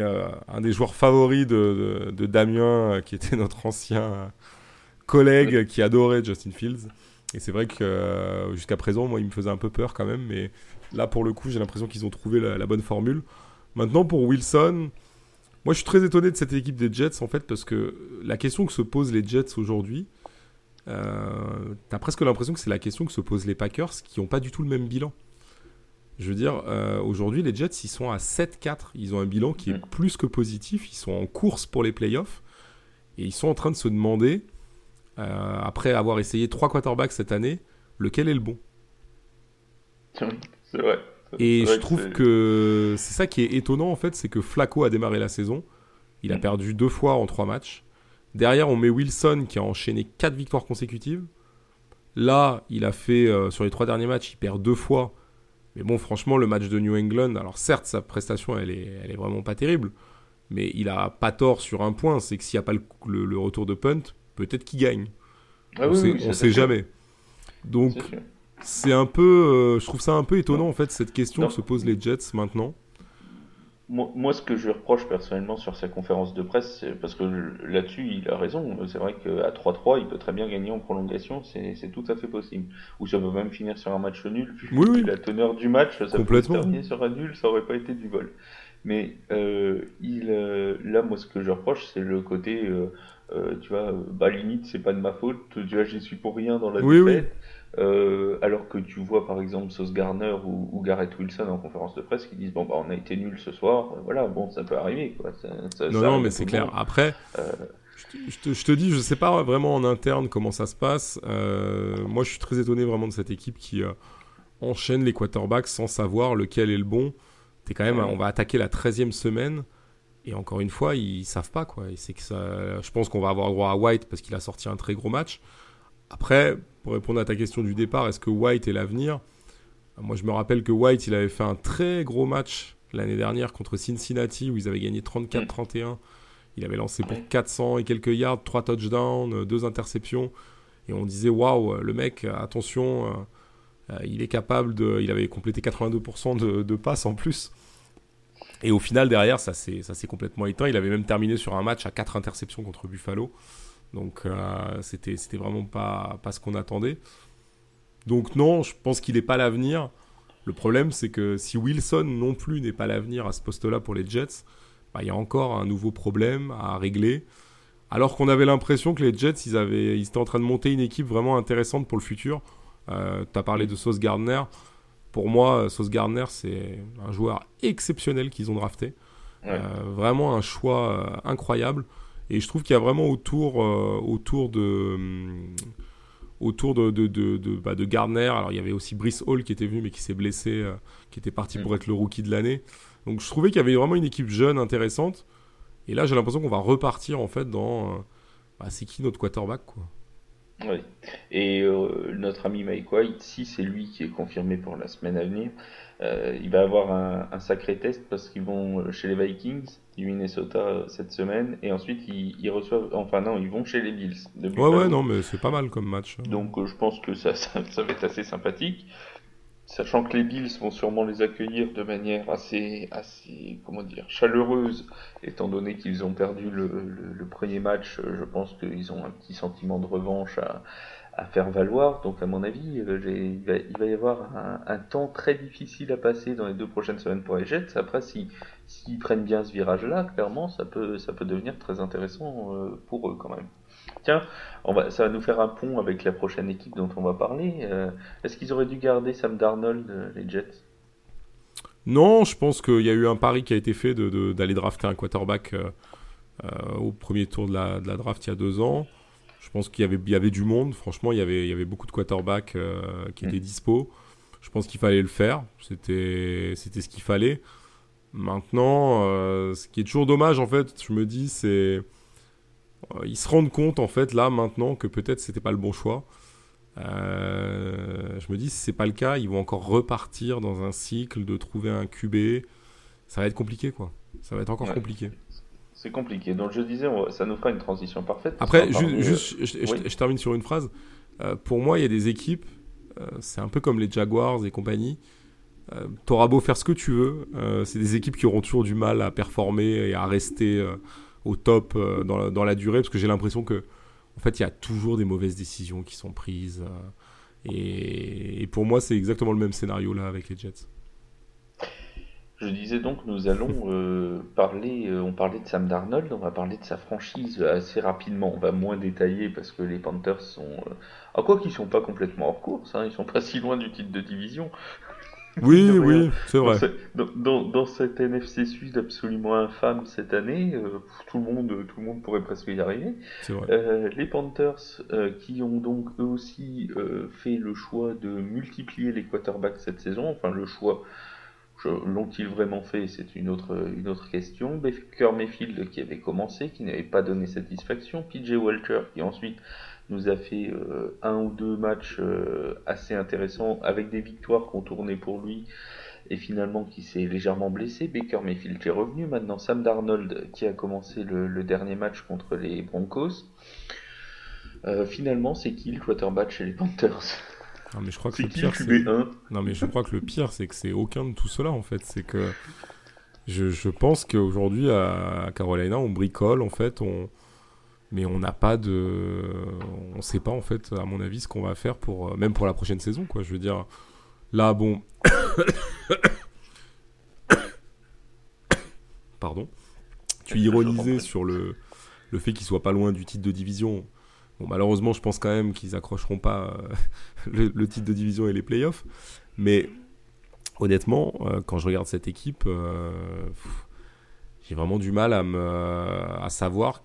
Speaker 2: euh, un des joueurs favoris de, Damien, euh, qui était notre ancien euh, collègue qui adorait Justin Fields. Et c'est vrai que jusqu'à présent, moi, il me faisait un peu peur quand même. Mais là, pour le coup, j'ai l'impression qu'ils ont trouvé la, bonne formule. Maintenant, pour Wilson, moi, je suis très étonné de cette équipe des Jets, en fait, parce que la question que se posent les Jets aujourd'hui, euh, t'as presque l'impression que c'est la question que se posent les Packers, qui n'ont pas du tout le même bilan. Je veux dire, euh, aujourd'hui, les Jets, ils sont à 7-4. Ils ont un bilan qui est mm. plus que positif. Ils sont en course pour les playoffs. Et ils sont en train de se demander, euh, après avoir essayé trois quarterbacks cette année, lequel est le bon.
Speaker 1: C'est vrai.
Speaker 2: Et je trouve que c'est ça qui est étonnant, en fait, c'est que Flacco a démarré la saison. Il a mm. perdu deux fois en trois matchs. Derrière, on met Wilson qui a enchaîné quatre victoires consécutives. Là, il a fait, euh, sur les trois derniers matchs, il perd deux fois mais bon, franchement, le match de New England, alors certes, sa prestation, elle est, elle est vraiment pas terrible, mais il a pas tort sur un point, c'est que s'il n'y a pas le, retour de punt, peut-être qu'il gagne.
Speaker 1: Ah
Speaker 2: on
Speaker 1: sait,
Speaker 2: ne sait jamais. Donc, c'est un peu, euh, je trouve ça un peu étonnant en fait cette question que se posent les Jets maintenant
Speaker 1: moi, ce que je reproche personnellement sur sa conférence de presse, c'est parce que là-dessus, il a raison. C'est vrai qu'à 3-3, il peut très bien gagner en prolongation, c'est tout à fait possible. Ou ça peut même finir sur un match nul.
Speaker 2: Oui, oui.
Speaker 1: La teneur du match, ça
Speaker 2: peut
Speaker 1: terminer sur un nul, ça aurait pas été du vol. Mais euh, il, euh, là, moi, ce que je reproche, c'est le côté, euh, tu vois, bah limite, c'est pas de ma faute. Tu vois, j'y suis pour rien dans la
Speaker 2: oui, défaite.
Speaker 1: Euh, alors que tu vois par exemple Sauce Garner ou, Garrett Wilson en conférence de presse qui disent bon bah on a été nul ce soir, voilà bon ça peut arriver quoi.
Speaker 2: non non mais c'est clair. Après, euh, je, te, dis je sais pas vraiment en interne comment ça se passe. Euh, moi je suis très étonné vraiment de cette équipe qui enchaîne les quarterbacks sans savoir lequel est le bon. T'es quand même, on va attaquer la 13e semaine. Et encore une fois, ils savent pas quoi. c'est que ça, je pense qu'on va avoir droit à White parce qu'il a sorti un très gros match. Après, pour répondre à ta question du départ, est-ce que White est l'avenir? Moi, je me rappelle que White, il avait fait un très gros match l'année dernière contre Cincinnati où ils avaient gagné 34-31. Il avait lancé pour 400 et quelques yards, 3 touchdowns, 2 interceptions. Et on disait, waouh, le mec, attention, il est capable de. Il avait complété 82% de, de passes en plus. Et au final, derrière, ça s'est complètement éteint. Il avait même terminé sur un match à 4 interceptions contre Buffalo. Donc, c'était vraiment pas, pas ce qu'on attendait. Donc, non, je pense qu'il n'est pas l'avenir. Le problème, c'est que si Wilson non plus n'est pas l'avenir à ce poste-là pour les Jets, bah, il y a encore un nouveau problème à régler. Alors qu'on avait l'impression que les Jets, ils, avaient, ils étaient en train de monter une équipe vraiment intéressante pour le futur. Euh, tu as parlé de Sauce Gardner. Pour moi, Sauce Gardner, c'est un joueur exceptionnel qu'ils ont drafté. Euh, vraiment un choix euh, incroyable. Et je trouve qu'il y a vraiment autour, autour de. Hum, autour de, de, de, de, bah, de, Gardner. Alors il y avait aussi Brice Hall qui était venu mais qui s'est blessé, euh, qui était parti pour mm. être le rookie de l'année. Donc je trouvais qu'il y avait vraiment une équipe jeune, intéressante. Et là j'ai l'impression qu'on va repartir en fait dans... Euh, bah, c'est qui notre quarterback quoi?
Speaker 1: Oui. Et euh, notre ami Mike White, si c'est lui qui est confirmé pour la semaine à venir, euh, il va avoir un, sacré test parce qu'ils vont euh, chez les Vikings du Minnesota euh, cette semaine et ensuite ils, reçoivent, enfin non, ils vont chez les Bills.
Speaker 2: ouais, ouais, non, mais c'est pas mal comme match. Hein.
Speaker 1: Donc je pense que ça, ça, va être assez sympathique. Sachant que les Bills vont sûrement les accueillir de manière assez, assez comment dire, chaleureuse, étant donné qu'ils ont perdu le, le, premier match, je pense qu'ils ont un petit sentiment de revanche à, à faire valoir. Donc à mon avis, euh, il va, y avoir un, temps très difficile à passer dans les deux prochaines semaines pour les Jets. Après, s'ils si, prennent bien ce virage-là, clairement, ça peut, ça peut devenir très intéressant euh, pour eux quand même. Tiens, ça va nous faire un pont avec la prochaine équipe dont on va parler. Euh, est-ce qu'ils auraient dû garder Sam Darnold, les Jets?
Speaker 2: Non, je pense qu'il y a eu un pari qui a été fait d'aller de, d'aller drafter un quarterback au premier tour de la, de la draft il y a deux ans. Je pense qu'il y avait, y avait du monde. Franchement, il y avait, il y avait beaucoup de quarterbacks euh, qui étaient mm. dispo. Je pense qu'il fallait le faire. C'était, c'était ce qu'il fallait. Maintenant, euh, ce qui est toujours dommage, en fait, je me dis, c'est. Euh, ils se rendent compte, en fait, là, maintenant, que peut-être c'était pas le bon choix. je me dis, si c'est pas le cas, ils vont encore repartir dans un cycle de trouver un QB. Ça va être compliqué, quoi. Ça va être encore compliqué.
Speaker 1: C'est compliqué. Donc je disais, ça nous fera une transition parfaite.
Speaker 2: Après, juste, je, termine sur une phrase. Euh, pour moi, il y a des équipes, euh, c'est un peu comme les Jaguars et compagnie. Euh, T'auras beau faire ce que tu veux, euh, c'est des équipes qui auront toujours du mal à performer et à rester au top dans la, dans, la, durée, parce que j'ai l'impression que, en fait, il y a toujours des mauvaises décisions qui sont prises. Et, et, pour moi, c'est exactement le même scénario là avec les Jets.
Speaker 1: Je disais donc, nous allons euh, parler, euh, on parlait de Sam Darnold, on va parler de sa franchise assez rapidement. On va moins détailler parce que les Panthers sont. Euh, ah, quoi qu'ils sont pas complètement hors course, hein, ils sont pas si loin du titre de division.
Speaker 2: Oui, oui, c'est vrai.
Speaker 1: Dans, dans, cette NFC Sud absolument infâme cette année, tout, le monde, tout le monde pourrait presque y arriver. Vrai. les Panthers, qui ont donc eux aussi fait le choix de multiplier les quarterbacks cette saison, enfin le choix L'ont-ils vraiment fait? C'est une autre, une autre question. Baker Mayfield qui avait commencé, qui n'avait pas donné satisfaction. PJ Walter qui ensuite nous a fait euh, un ou deux matchs euh, assez intéressants avec des victoires qu'on tournait pour lui et finalement qui s'est légèrement blessé. Baker Mayfield qui est revenu. Maintenant Sam Darnold qui a commencé le, dernier match contre les Broncos. Euh, finalement, c'est qui le quarterback chez les Panthers?
Speaker 2: Non, mais je crois que le pire, c'est... Non, mais je crois que le pire, c'est que c'est aucun de tout cela, en fait. C'est que je, je pense qu'aujourd'hui, à Carolina, on bricole, en fait, on... mais on n'a pas de... On sait pas, en fait, à mon avis, ce qu'on va faire pour... Même pour la prochaine saison, quoi. Je veux dire, là, bon... Pardon. Tu ironisais sur le, le fait qu'il soit pas loin du titre de division malheureusement, je pense quand même qu'ils accrocheront pas euh, le, titre de division et les playoffs. Mais honnêtement, euh, quand je regarde cette équipe, euh, j'ai vraiment du mal à, me, à savoir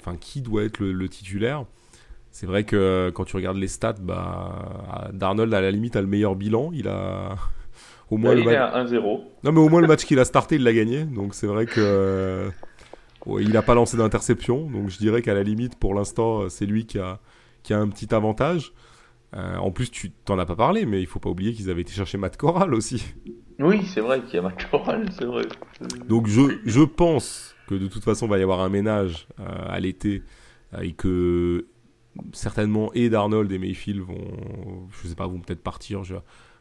Speaker 2: enfin, qui doit être le, titulaire. C'est vrai que quand tu regardes les stats, bah, Darnold à la limite a le meilleur bilan. Il a
Speaker 1: au moins le match... 1-0.
Speaker 2: Non mais au moins le match qu'il a starté, il l'a gagné. Donc c'est vrai que il n'a pas lancé d'interception, donc je dirais qu'à la limite, pour l'instant, euh, c'est lui qui a, qui a un petit avantage. Euh, en plus, tu t'en as pas parlé, mais il faut pas oublier qu'ils avaient été chercher Matt Corral aussi.
Speaker 1: Oui, c'est vrai qu'il y a Matt Corral, c'est vrai.
Speaker 2: Donc je, je pense que de toute façon, il va y avoir un ménage à l'été et que certainement et Darnold et Mayfield vont, je sais pas, vont peut-être partir. Je...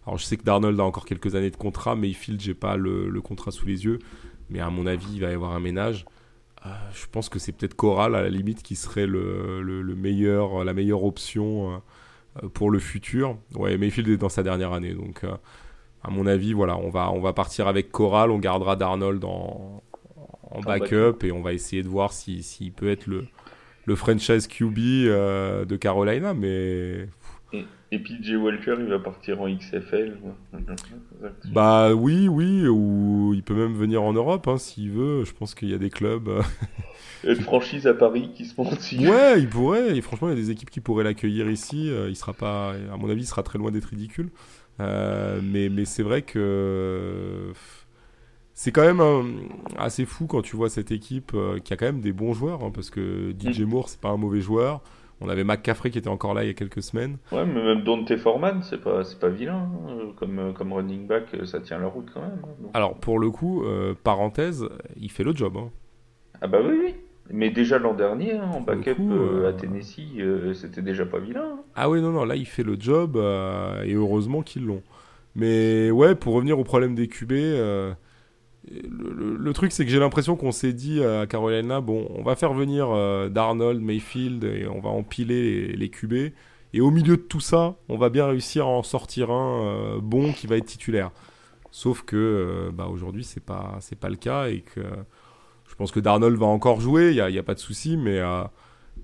Speaker 2: Alors je sais que Darnold a encore quelques années de contrat, Mayfield, j'ai pas le, le, contrat sous les yeux, mais à mon avis, il va y avoir un ménage. Euh, je pense que c'est peut-être Coral à la limite qui serait le, le, meilleur, la meilleure option euh, pour le futur. Ouais, Mayfield est dans sa dernière année, donc euh, à mon avis, voilà, on va, on va partir avec Coral, on gardera Darnold en, en backup et on va essayer de voir s'il si, peut être le, le franchise QB euh, de Carolina, mais.
Speaker 1: Et, puis Jay Walker, il va partir en XFL.
Speaker 2: Bah oui, oui, ou il peut même venir en Europe hein, s'il veut. Je pense qu'il y a des clubs.
Speaker 1: et une franchise à Paris qui se monte
Speaker 2: Ouais, il pourrait. Et franchement, il y a des équipes qui pourraient l'accueillir ici. Euh, il sera pas, à mon avis, il sera très loin d'être ridicule. Euh, mais mais c'est vrai que c'est quand même euh, assez fou quand tu vois cette équipe euh, qui a quand même des bons joueurs, hein, parce que DJ mm. Moore, c'est pas un mauvais joueur. On avait McCaffrey qui était encore là il y a quelques semaines.
Speaker 1: Ouais, mais même Dante Foreman, c'est pas, c'est pas vilain. Hein. Comme, comme running back, ça tient la route quand même. Hein,
Speaker 2: Alors, pour le coup, euh, parenthèse, il fait le job.
Speaker 1: Ah bah oui, oui. Mais déjà l'an dernier, en backup à Tennessee, c'était déjà pas vilain.
Speaker 2: Ah oui, non, non, là il fait le job et heureusement qu'ils l'ont. Mais ouais, pour revenir au problème des QB, le, truc, c'est que j'ai l'impression qu'on s'est dit à Carolina, bon, on va faire venir euh, Darnold, Mayfield, et on va empiler les, les, QB. Et au milieu de tout ça, on va bien réussir à en sortir un euh, bon qui va être titulaire. Sauf que euh, bah, aujourd'hui, c'est pas, c'est pas le cas. Et que je pense que Darnold va encore jouer, il n'y a, a, pas de souci. Mais,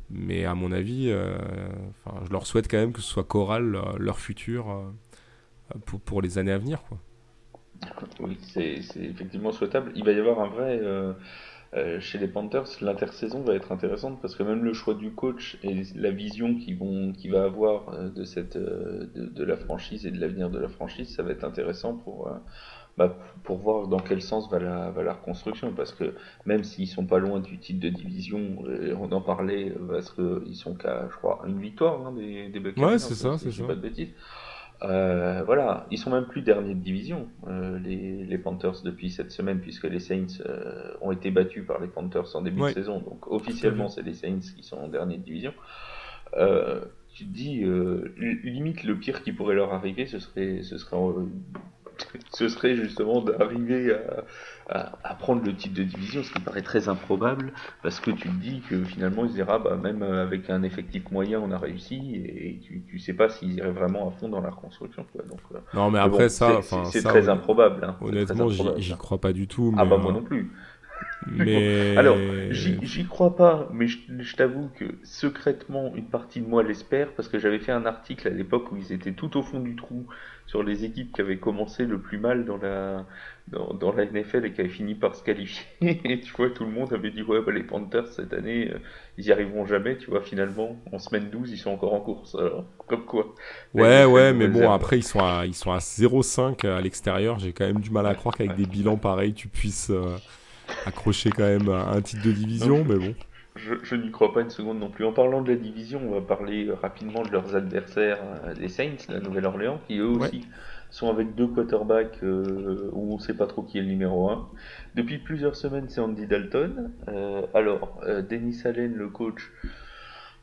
Speaker 2: mais à mon avis, je leur souhaite quand même que ce soit Coral leur futur pour, pour les années à venir. Quoi.
Speaker 1: Oui, c'est effectivement souhaitable. Il va y avoir un vrai. Euh, euh, chez les Panthers, l'intersaison va être intéressante parce que même le choix du coach et la vision qu'il va avoir euh, de cette, de, la franchise et de l'avenir de la franchise, ça va être intéressant pour, bah, pour voir dans quel sens va la, va la reconstruction. Parce que même s'ils sont pas loin du titre de division, on en parlait parce qu'ils sont qu'à, je crois, une victoire hein, des, des Buccaneers.
Speaker 2: Ouais, c'est ça, c'est ça.
Speaker 1: Pas de bêtises. Euh, voilà, ils sont même plus derniers de division, euh, les, les, Panthers, depuis cette semaine, puisque les Saints euh, ont été battus par les Panthers en début de saison. Donc officiellement, c'est les Saints qui sont en dernier de division. tu te dis, limite, le pire qui pourrait leur arriver, ce serait, ce serait ce serait justement d'arriver à, prendre le titre de division, ce qui paraît très improbable, parce que tu te dis que finalement ils diraient, bah, même avec un effectif moyen, on a réussi, et tu, tu sais pas s'ils iraient vraiment à fond dans la reconstruction. Donc,
Speaker 2: euh, non, mais après ça,
Speaker 1: c'est très improbable. Hein,
Speaker 2: honnêtement, j'y crois pas du tout.
Speaker 1: Ah bah moi euh, non plus. Mais... Alors, j'y crois pas, mais je, t'avoue que secrètement, une partie de moi l'espère, parce que j'avais fait un article à l'époque où ils étaient tout au fond du trou sur les équipes qui avaient commencé le plus mal dans la, dans, dans la NFL et qui avaient fini par se qualifier. Et tu vois, tout le monde avait dit, ouais, bah, les Panthers cette année, euh, ils y arriveront jamais, tu vois, finalement, en semaine 12, ils sont encore en course. Alors, comme quoi.
Speaker 2: Ouais, ouais, mais bon, après, ils sont à, ils sont à 0,5 à l'extérieur. J'ai quand même du mal à croire qu'avec des bilans pareils, tu puisses. Euh, accrocher quand même un titre de division, mais bon.
Speaker 1: Je, n'y crois pas une seconde non plus. En parlant de la division, on va parler rapidement de leurs adversaires, euh, les Saints, la Nouvelle-Orléans, qui eux aussi sont avec deux quarterbacks euh, où on ne sait pas trop qui est le numéro 1. Depuis plusieurs semaines, c'est Andy Dalton. Euh, alors, Dennis Allen, le coach,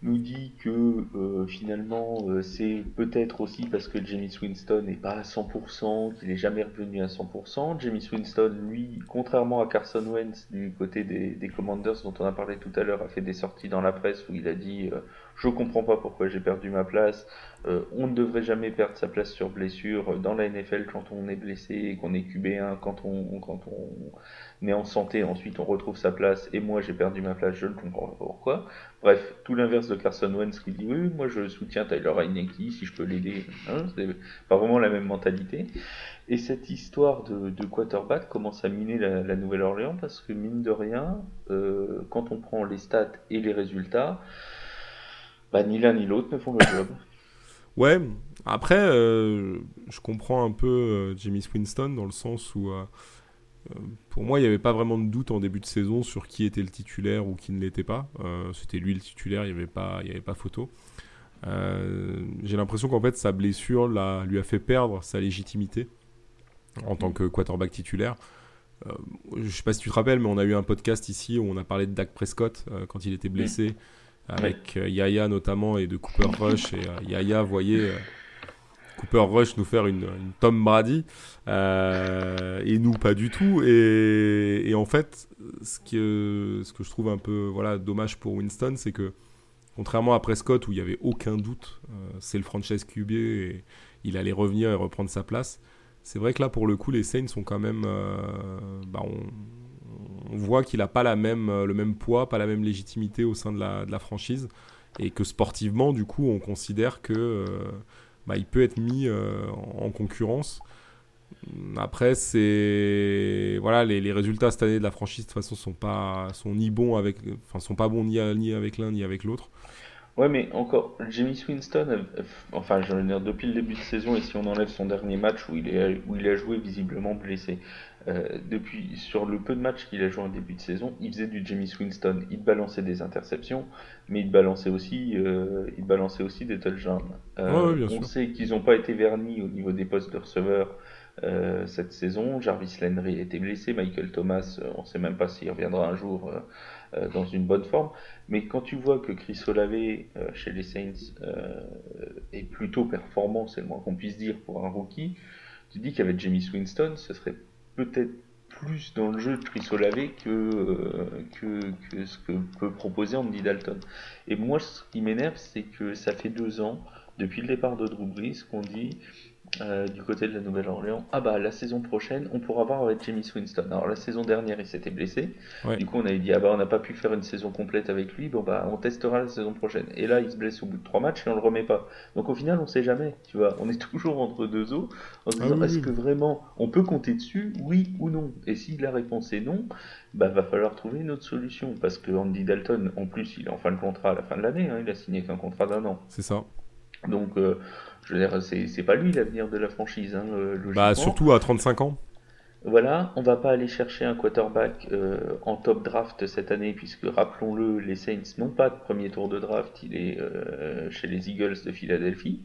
Speaker 1: nous dit que euh, finalement euh, c'est peut-être aussi parce que Jamie Winston n'est pas à 100%, qu'il n'est jamais revenu à 100%. Jamie Winston, lui, contrairement à Carson Wentz du côté des, des, Commanders dont on a parlé tout à l'heure, a fait des sorties dans la presse où il a dit euh, je comprends pas pourquoi j'ai perdu ma place, on ne devrait jamais perdre sa place sur blessure dans la NFL quand on est blessé et qu'on est QB1, quand on, quand on mais en santé, ensuite on retrouve sa place, et moi j'ai perdu ma place, je ne comprends pas pourquoi. Bref, tout l'inverse de Carson Wentz qui dit oui, moi je soutiens Tyler Heineke si je peux l'aider. Hein, c'est pas vraiment la même mentalité. Et cette histoire de, quarterback commence à miner la, Nouvelle-Orléans parce que mine de rien, euh, quand on prend les stats et les résultats, bah, ni l'un ni l'autre ne font le job.
Speaker 2: Ouais, après, euh, je comprends un peu euh, Jimmy Winston dans le sens où pour moi, il n'y avait pas vraiment de doute en début de saison sur qui était le titulaire ou qui ne l'était pas. Euh, c'était lui le titulaire, il n'y avait, pas, avait pas photo. Euh, j'ai l'impression qu'en fait, sa blessure lui a fait perdre sa légitimité en tant que quarterback titulaire. je sais pas si tu te rappelles, mais on a eu un podcast ici où on a parlé de Dak Prescott quand il était blessé, avec Yaya notamment et de Cooper Rush. Et Yaya voyait Cooper Rush nous faire une, Tom Brady et nous pas du tout. Et, en fait, ce que, ce que je trouve un peu voilà, dommage pour Winston, c'est que contrairement à Prescott où il n'y avait aucun doute, c'est le franchise QB et il allait revenir et reprendre sa place. C'est vrai que là, pour le coup, les Saints sont quand même. Euh, bah, on, voit qu'il n'a pas la même, euh, le même poids, pas la même légitimité au sein de la, de la franchise. Et que sportivement, du coup, on considère que euh, bah, il peut être mis en, concurrence. Après, c'est voilà, les, résultats cette année de la franchise de toute façon sont pas sont ni bons avec, enfin sont pas bons ni avec l'un ni avec l'autre.
Speaker 1: Ouais, mais encore, Jimmy Winston, euh, enfin, je veux dire, depuis le début de saison, et si on enlève son dernier match où il, est, où il a joué visiblement blessé, euh, depuis, sur le peu de matchs qu'il a joué en début de saison, il faisait du Jimmy Winston. Il balançait des interceptions, mais il balançait aussi, euh, il balançait aussi des touchdowns. on sait qu'ils n'ont pas été vernis au niveau des postes de receveurs cette saison. Jarvis Landry a été blessé, Michael Thomas, on ne sait même pas s'il reviendra un jour euh, dans une bonne forme. Mais quand tu vois que Chris Olave euh, chez les Saints euh, est plutôt performant, c'est le moins qu'on puisse dire pour un rookie, tu dis qu'avec Jamie Winston, ce serait peut-être plus dans le jeu de Chris Olave que, que, que, ce que peut proposer Andy Dalton. Et moi, ce qui m'énerve, c'est que ça fait deux ans, depuis le départ de Drew Brees, qu'on dit euh, du côté de la Nouvelle-Orléans. Ah bah la saison prochaine, on pourra voir avec Jamie Winston. Alors la saison dernière, il s'était blessé. Du coup, on avait dit ah bah on n'a pas pu faire une saison complète avec lui. Bon bah on testera la saison prochaine. Et là, il se blesse au bout de trois matchs et on le remet pas. Donc au final, on sait jamais. Tu vois, on est toujours entre deux eaux en se ah disant est-ce que vraiment on peut compter dessus, oui ou non? Et si la réponse est non, bah va falloir trouver une autre solution parce que Andy Dalton, en plus, il est en fin de contrat à la fin de l'année. Hein. il a signé qu'un contrat d'un an.
Speaker 2: C'est ça.
Speaker 1: Donc, euh, je veux dire, c'est pas lui l'avenir de la franchise, hein, euh,
Speaker 2: Bah, surtout à 35 ans.
Speaker 1: Voilà, on va pas aller chercher un quarterback euh, en top draft cette année, puisque rappelons-le, les Saints n'ont pas de premier tour de draft, il est chez les Eagles de Philadelphie,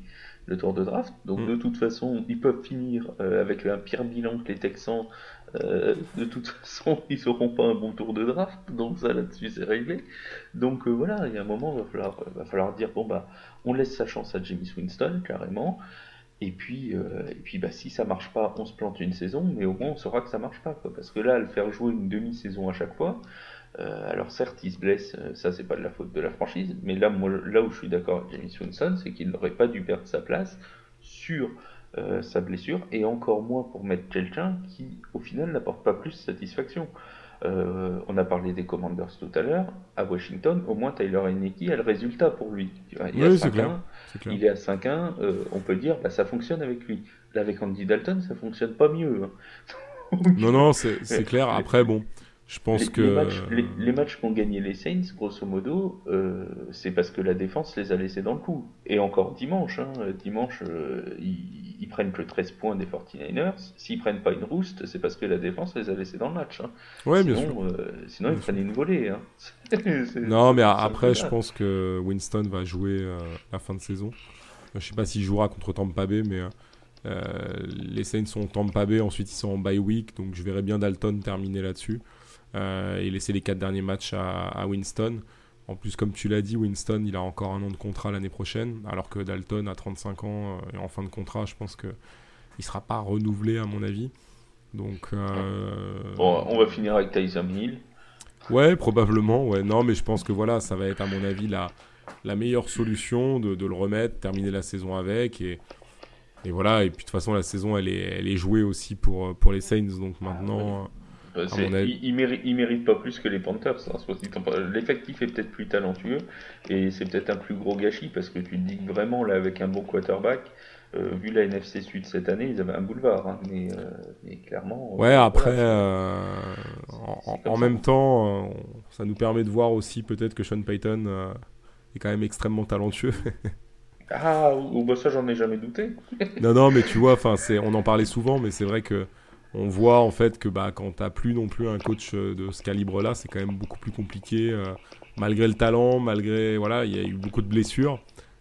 Speaker 1: le tour de draft. Donc mm. de toute façon, ils peuvent finir avec un pire bilan que les Texans euh, de toute façon, ils n'auront pas un bon tour de draft, donc ça là-dessus c'est réglé. Donc euh, voilà, il y a un moment, il va falloir, va falloir dire bon bah, on laisse sa chance à Jamie Winston carrément. Et puis, euh, et puis bah, si ça marche pas, on se plante une saison, mais au moins on saura que ça marche pas. Quoi. Parce que là, le faire jouer une demi-saison à chaque fois, alors certes, il se blesse, ça c'est pas de la faute de la franchise, mais là, moi, là où je suis d'accord avec Jamie Winston, c'est qu'il n'aurait pas dû perdre sa place sur euh, sa blessure, et encore moins pour mettre quelqu'un qui, au final, n'apporte pas plus satisfaction. Euh, on a parlé des Commanders tout à l'heure. À Washington, au moins Tyler Heineke a le résultat pour lui. Il, est, il est à 5-1, euh, on peut dire bah, ça fonctionne avec lui. Là, avec Andy Dalton, ça fonctionne pas mieux.
Speaker 2: Hein. non, non, c'est clair. Après, bon, je pense
Speaker 1: les,
Speaker 2: que.
Speaker 1: Les matchs, qu'ont gagné les Saints, grosso modo, euh, c'est parce que la défense les a laissés dans le coup. Et encore dimanche, hein, dimanche, euh, ils, prennent que 13 points des 49ers. S'ils prennent pas une rouste, c'est parce que la défense les a laissés dans le match. Hein.
Speaker 2: Ouais, sinon, bien sûr.
Speaker 1: Euh, sinon, ils prennent une volée. Hein.
Speaker 2: non, mais après, je pense que Winston va jouer la fin de saison. Je sais pas s'il jouera contre Tampa Bay, mais. les Saints sont Tampa Bay, ensuite ils sont en bye week, donc je verrai bien Dalton terminer là-dessus. Euh, et laisser les quatre derniers matchs à, Winston. En plus, comme tu l'as dit, Winston, il a encore un an de contrat l'année prochaine, alors que Dalton a 35 ans euh, et en fin de contrat, je pense que il sera pas renouvelé à mon avis. Donc, euh,
Speaker 1: bon, on va finir avec Tyson Hill.
Speaker 2: Ouais, probablement. Ouais, non, mais je pense que voilà, ça va être à mon avis la, la meilleure solution de, de le remettre, terminer la saison avec et, et voilà. Et puis de toute façon, la saison elle est, elle est jouée aussi pour, pour les Saints, donc ah, maintenant.
Speaker 1: Euh, il, mérite, pas plus que les Panthers. Hein, l'effectif est peut-être plus talentueux et c'est peut-être un plus gros gâchis parce que tu te dis que vraiment là avec un bon quarterback, euh, vu la NFC Sud cette année, ils avaient un boulevard. Hein, mais, euh, clairement.
Speaker 2: Ouais, après, en, même temps, ça nous permet de voir aussi peut-être que Sean Payton est quand même extrêmement talentueux.
Speaker 1: ah, ou, bah, ça j'en ai jamais douté.
Speaker 2: non, non, mais tu vois, on en parlait souvent, mais c'est vrai que on voit en fait que bah, quand tu plus non plus un coach euh, de ce calibre-là, c'est quand même beaucoup plus compliqué. Euh, malgré le talent, malgré. Voilà, il y a eu beaucoup de blessures.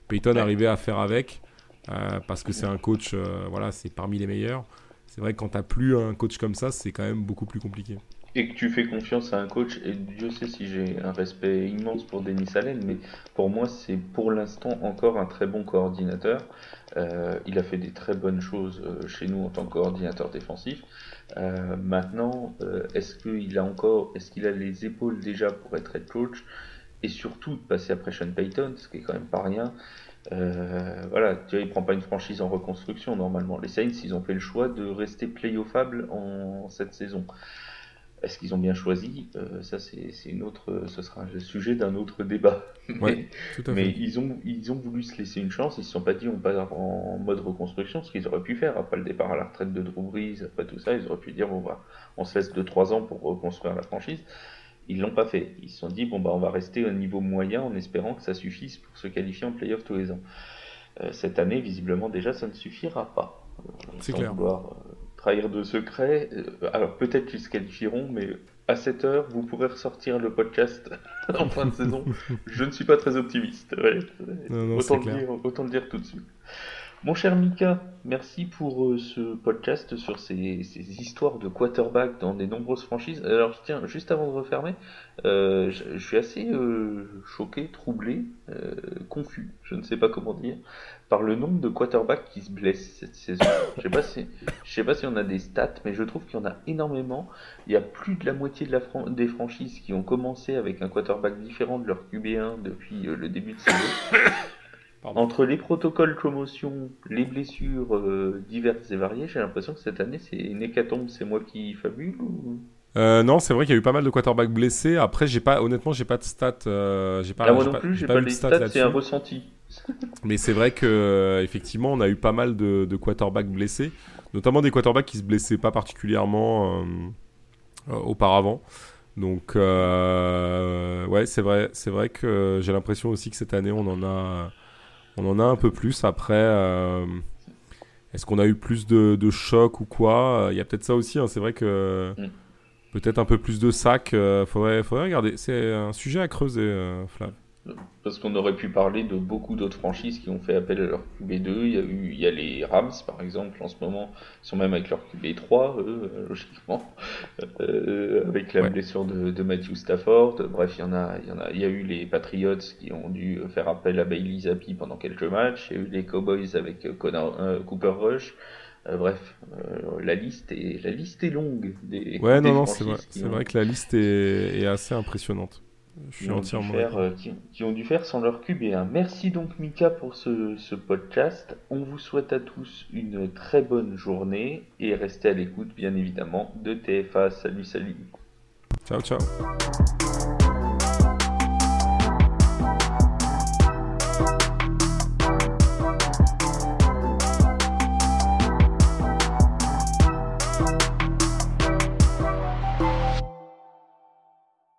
Speaker 2: Peyton arrivait à faire avec euh, parce que c'est un coach, voilà, c'est parmi les meilleurs. c'est vrai que quand t'as plus un coach comme ça, c'est quand même beaucoup plus compliqué.
Speaker 1: Et que tu fais confiance à un coach, et Dieu sait si j'ai un respect immense pour Denis Allen, mais pour moi, c'est pour l'instant encore un très bon coordinateur. Euh, il a fait des très bonnes choses euh, chez nous en tant que coordinateur défensif. Euh, maintenant, est-ce qu'il a encore, est-ce qu'il a les épaules déjà pour être head coach? Et surtout de passer après Sean Payton, ce qui est quand même pas rien. voilà, tu vois, il prend pas une franchise en reconstruction normalement. Les Saints, ils ont fait le choix de rester playoffable en cette saison. Est-ce qu'ils ont bien choisi euh, Ça, c'est une autre, ce sera le sujet d'un autre débat.
Speaker 2: mais,
Speaker 1: mais ils ont, ils ont voulu se laisser une chance. Ils se sont pas dit on part en mode reconstruction, ce qu'ils auraient pu faire après le départ à la retraite de Drew Brees, après tout ça, ils auraient pu dire bon bah, on se laisse 2-3 ans pour reconstruire la franchise. Ils l'ont pas fait. Ils se sont dit bon bah on va rester au niveau moyen en espérant que ça suffise pour se qualifier en playoff tous les ans. Euh, cette année, visiblement déjà, ça ne suffira pas.
Speaker 2: C'est clair
Speaker 1: trahir de secret. Euh, alors peut-être qu'ils se qualifieront, mais à cette heure, vous pourrez ressortir le podcast en fin de saison. Je ne suis pas très optimiste. autant, le dire, autant le dire tout de suite. Mon cher Mika, merci pour euh, ce podcast sur ces, histoires de quarterback dans des nombreuses franchises. Alors, tiens, juste avant de refermer, euh, je, suis assez euh, choqué, troublé, confus, je ne sais pas comment dire, par le nombre de quarterbacks qui se blessent cette saison. Je sais si, sais pas si on a des stats, mais je trouve qu'il y en a énormément. Il y a plus de la moitié des franchises qui ont commencé avec un quarterback différent de leur QB1 depuis le début de saison. Entre les protocoles commotion, les blessures euh, diverses et variées, j'ai l'impression que cette année c'est une hécatombe. C'est moi qui fabule
Speaker 2: euh, non, c'est vrai qu'il y a eu pas mal de quarterbacks blessés. Après, j'ai pas, honnêtement, j'ai pas de stats. Euh,
Speaker 1: j'ai pas. Ah, moi non plus, j'ai pas, de stats. c'est un ressenti.
Speaker 2: Mais c'est vrai que effectivement, on a eu pas mal de, de, quarterbacks blessés, notamment des quarterbacks qui se blessaient pas particulièrement auparavant. Donc, ouais, c'est vrai, c'est vrai que j'ai l'impression aussi que cette année, on en a on en a un peu plus. Après, euh, est-ce qu'on a eu plus de, de chocs ou quoi? Il y a peut-être ça aussi. Hein. C'est vrai que mm. peut-être un peu plus de sacs. Euh, faudrait, faudrait regarder. C'est un sujet à creuser, euh, Flav.
Speaker 1: Parce qu'on aurait pu parler de beaucoup d'autres franchises qui ont fait appel à leur QB2. Il y a, eu, il y a les Rams, par exemple, en ce moment, ils sont même avec leur QB3, eux, euh, logiquement, euh, avec la blessure de, de, Matthew Stafford. Bref, il y en a, il y en a, il y a eu les Patriots qui ont dû faire appel à Bailey Zappi pendant quelques matchs. Il y a eu les Cowboys avec euh, Cooper Rush. bref, la liste est la liste est longue des.
Speaker 2: Ouais, non, non, c'est vrai, c'est vrai que la liste est, est assez impressionnante. Je suis entièrement
Speaker 1: euh, qui, ont dû faire sans leur cube. Et un merci donc Mika pour ce, ce, podcast. On vous souhaite à tous une très bonne journée et restez à l'écoute bien évidemment de TFA. Salut salut.
Speaker 2: Ciao ciao.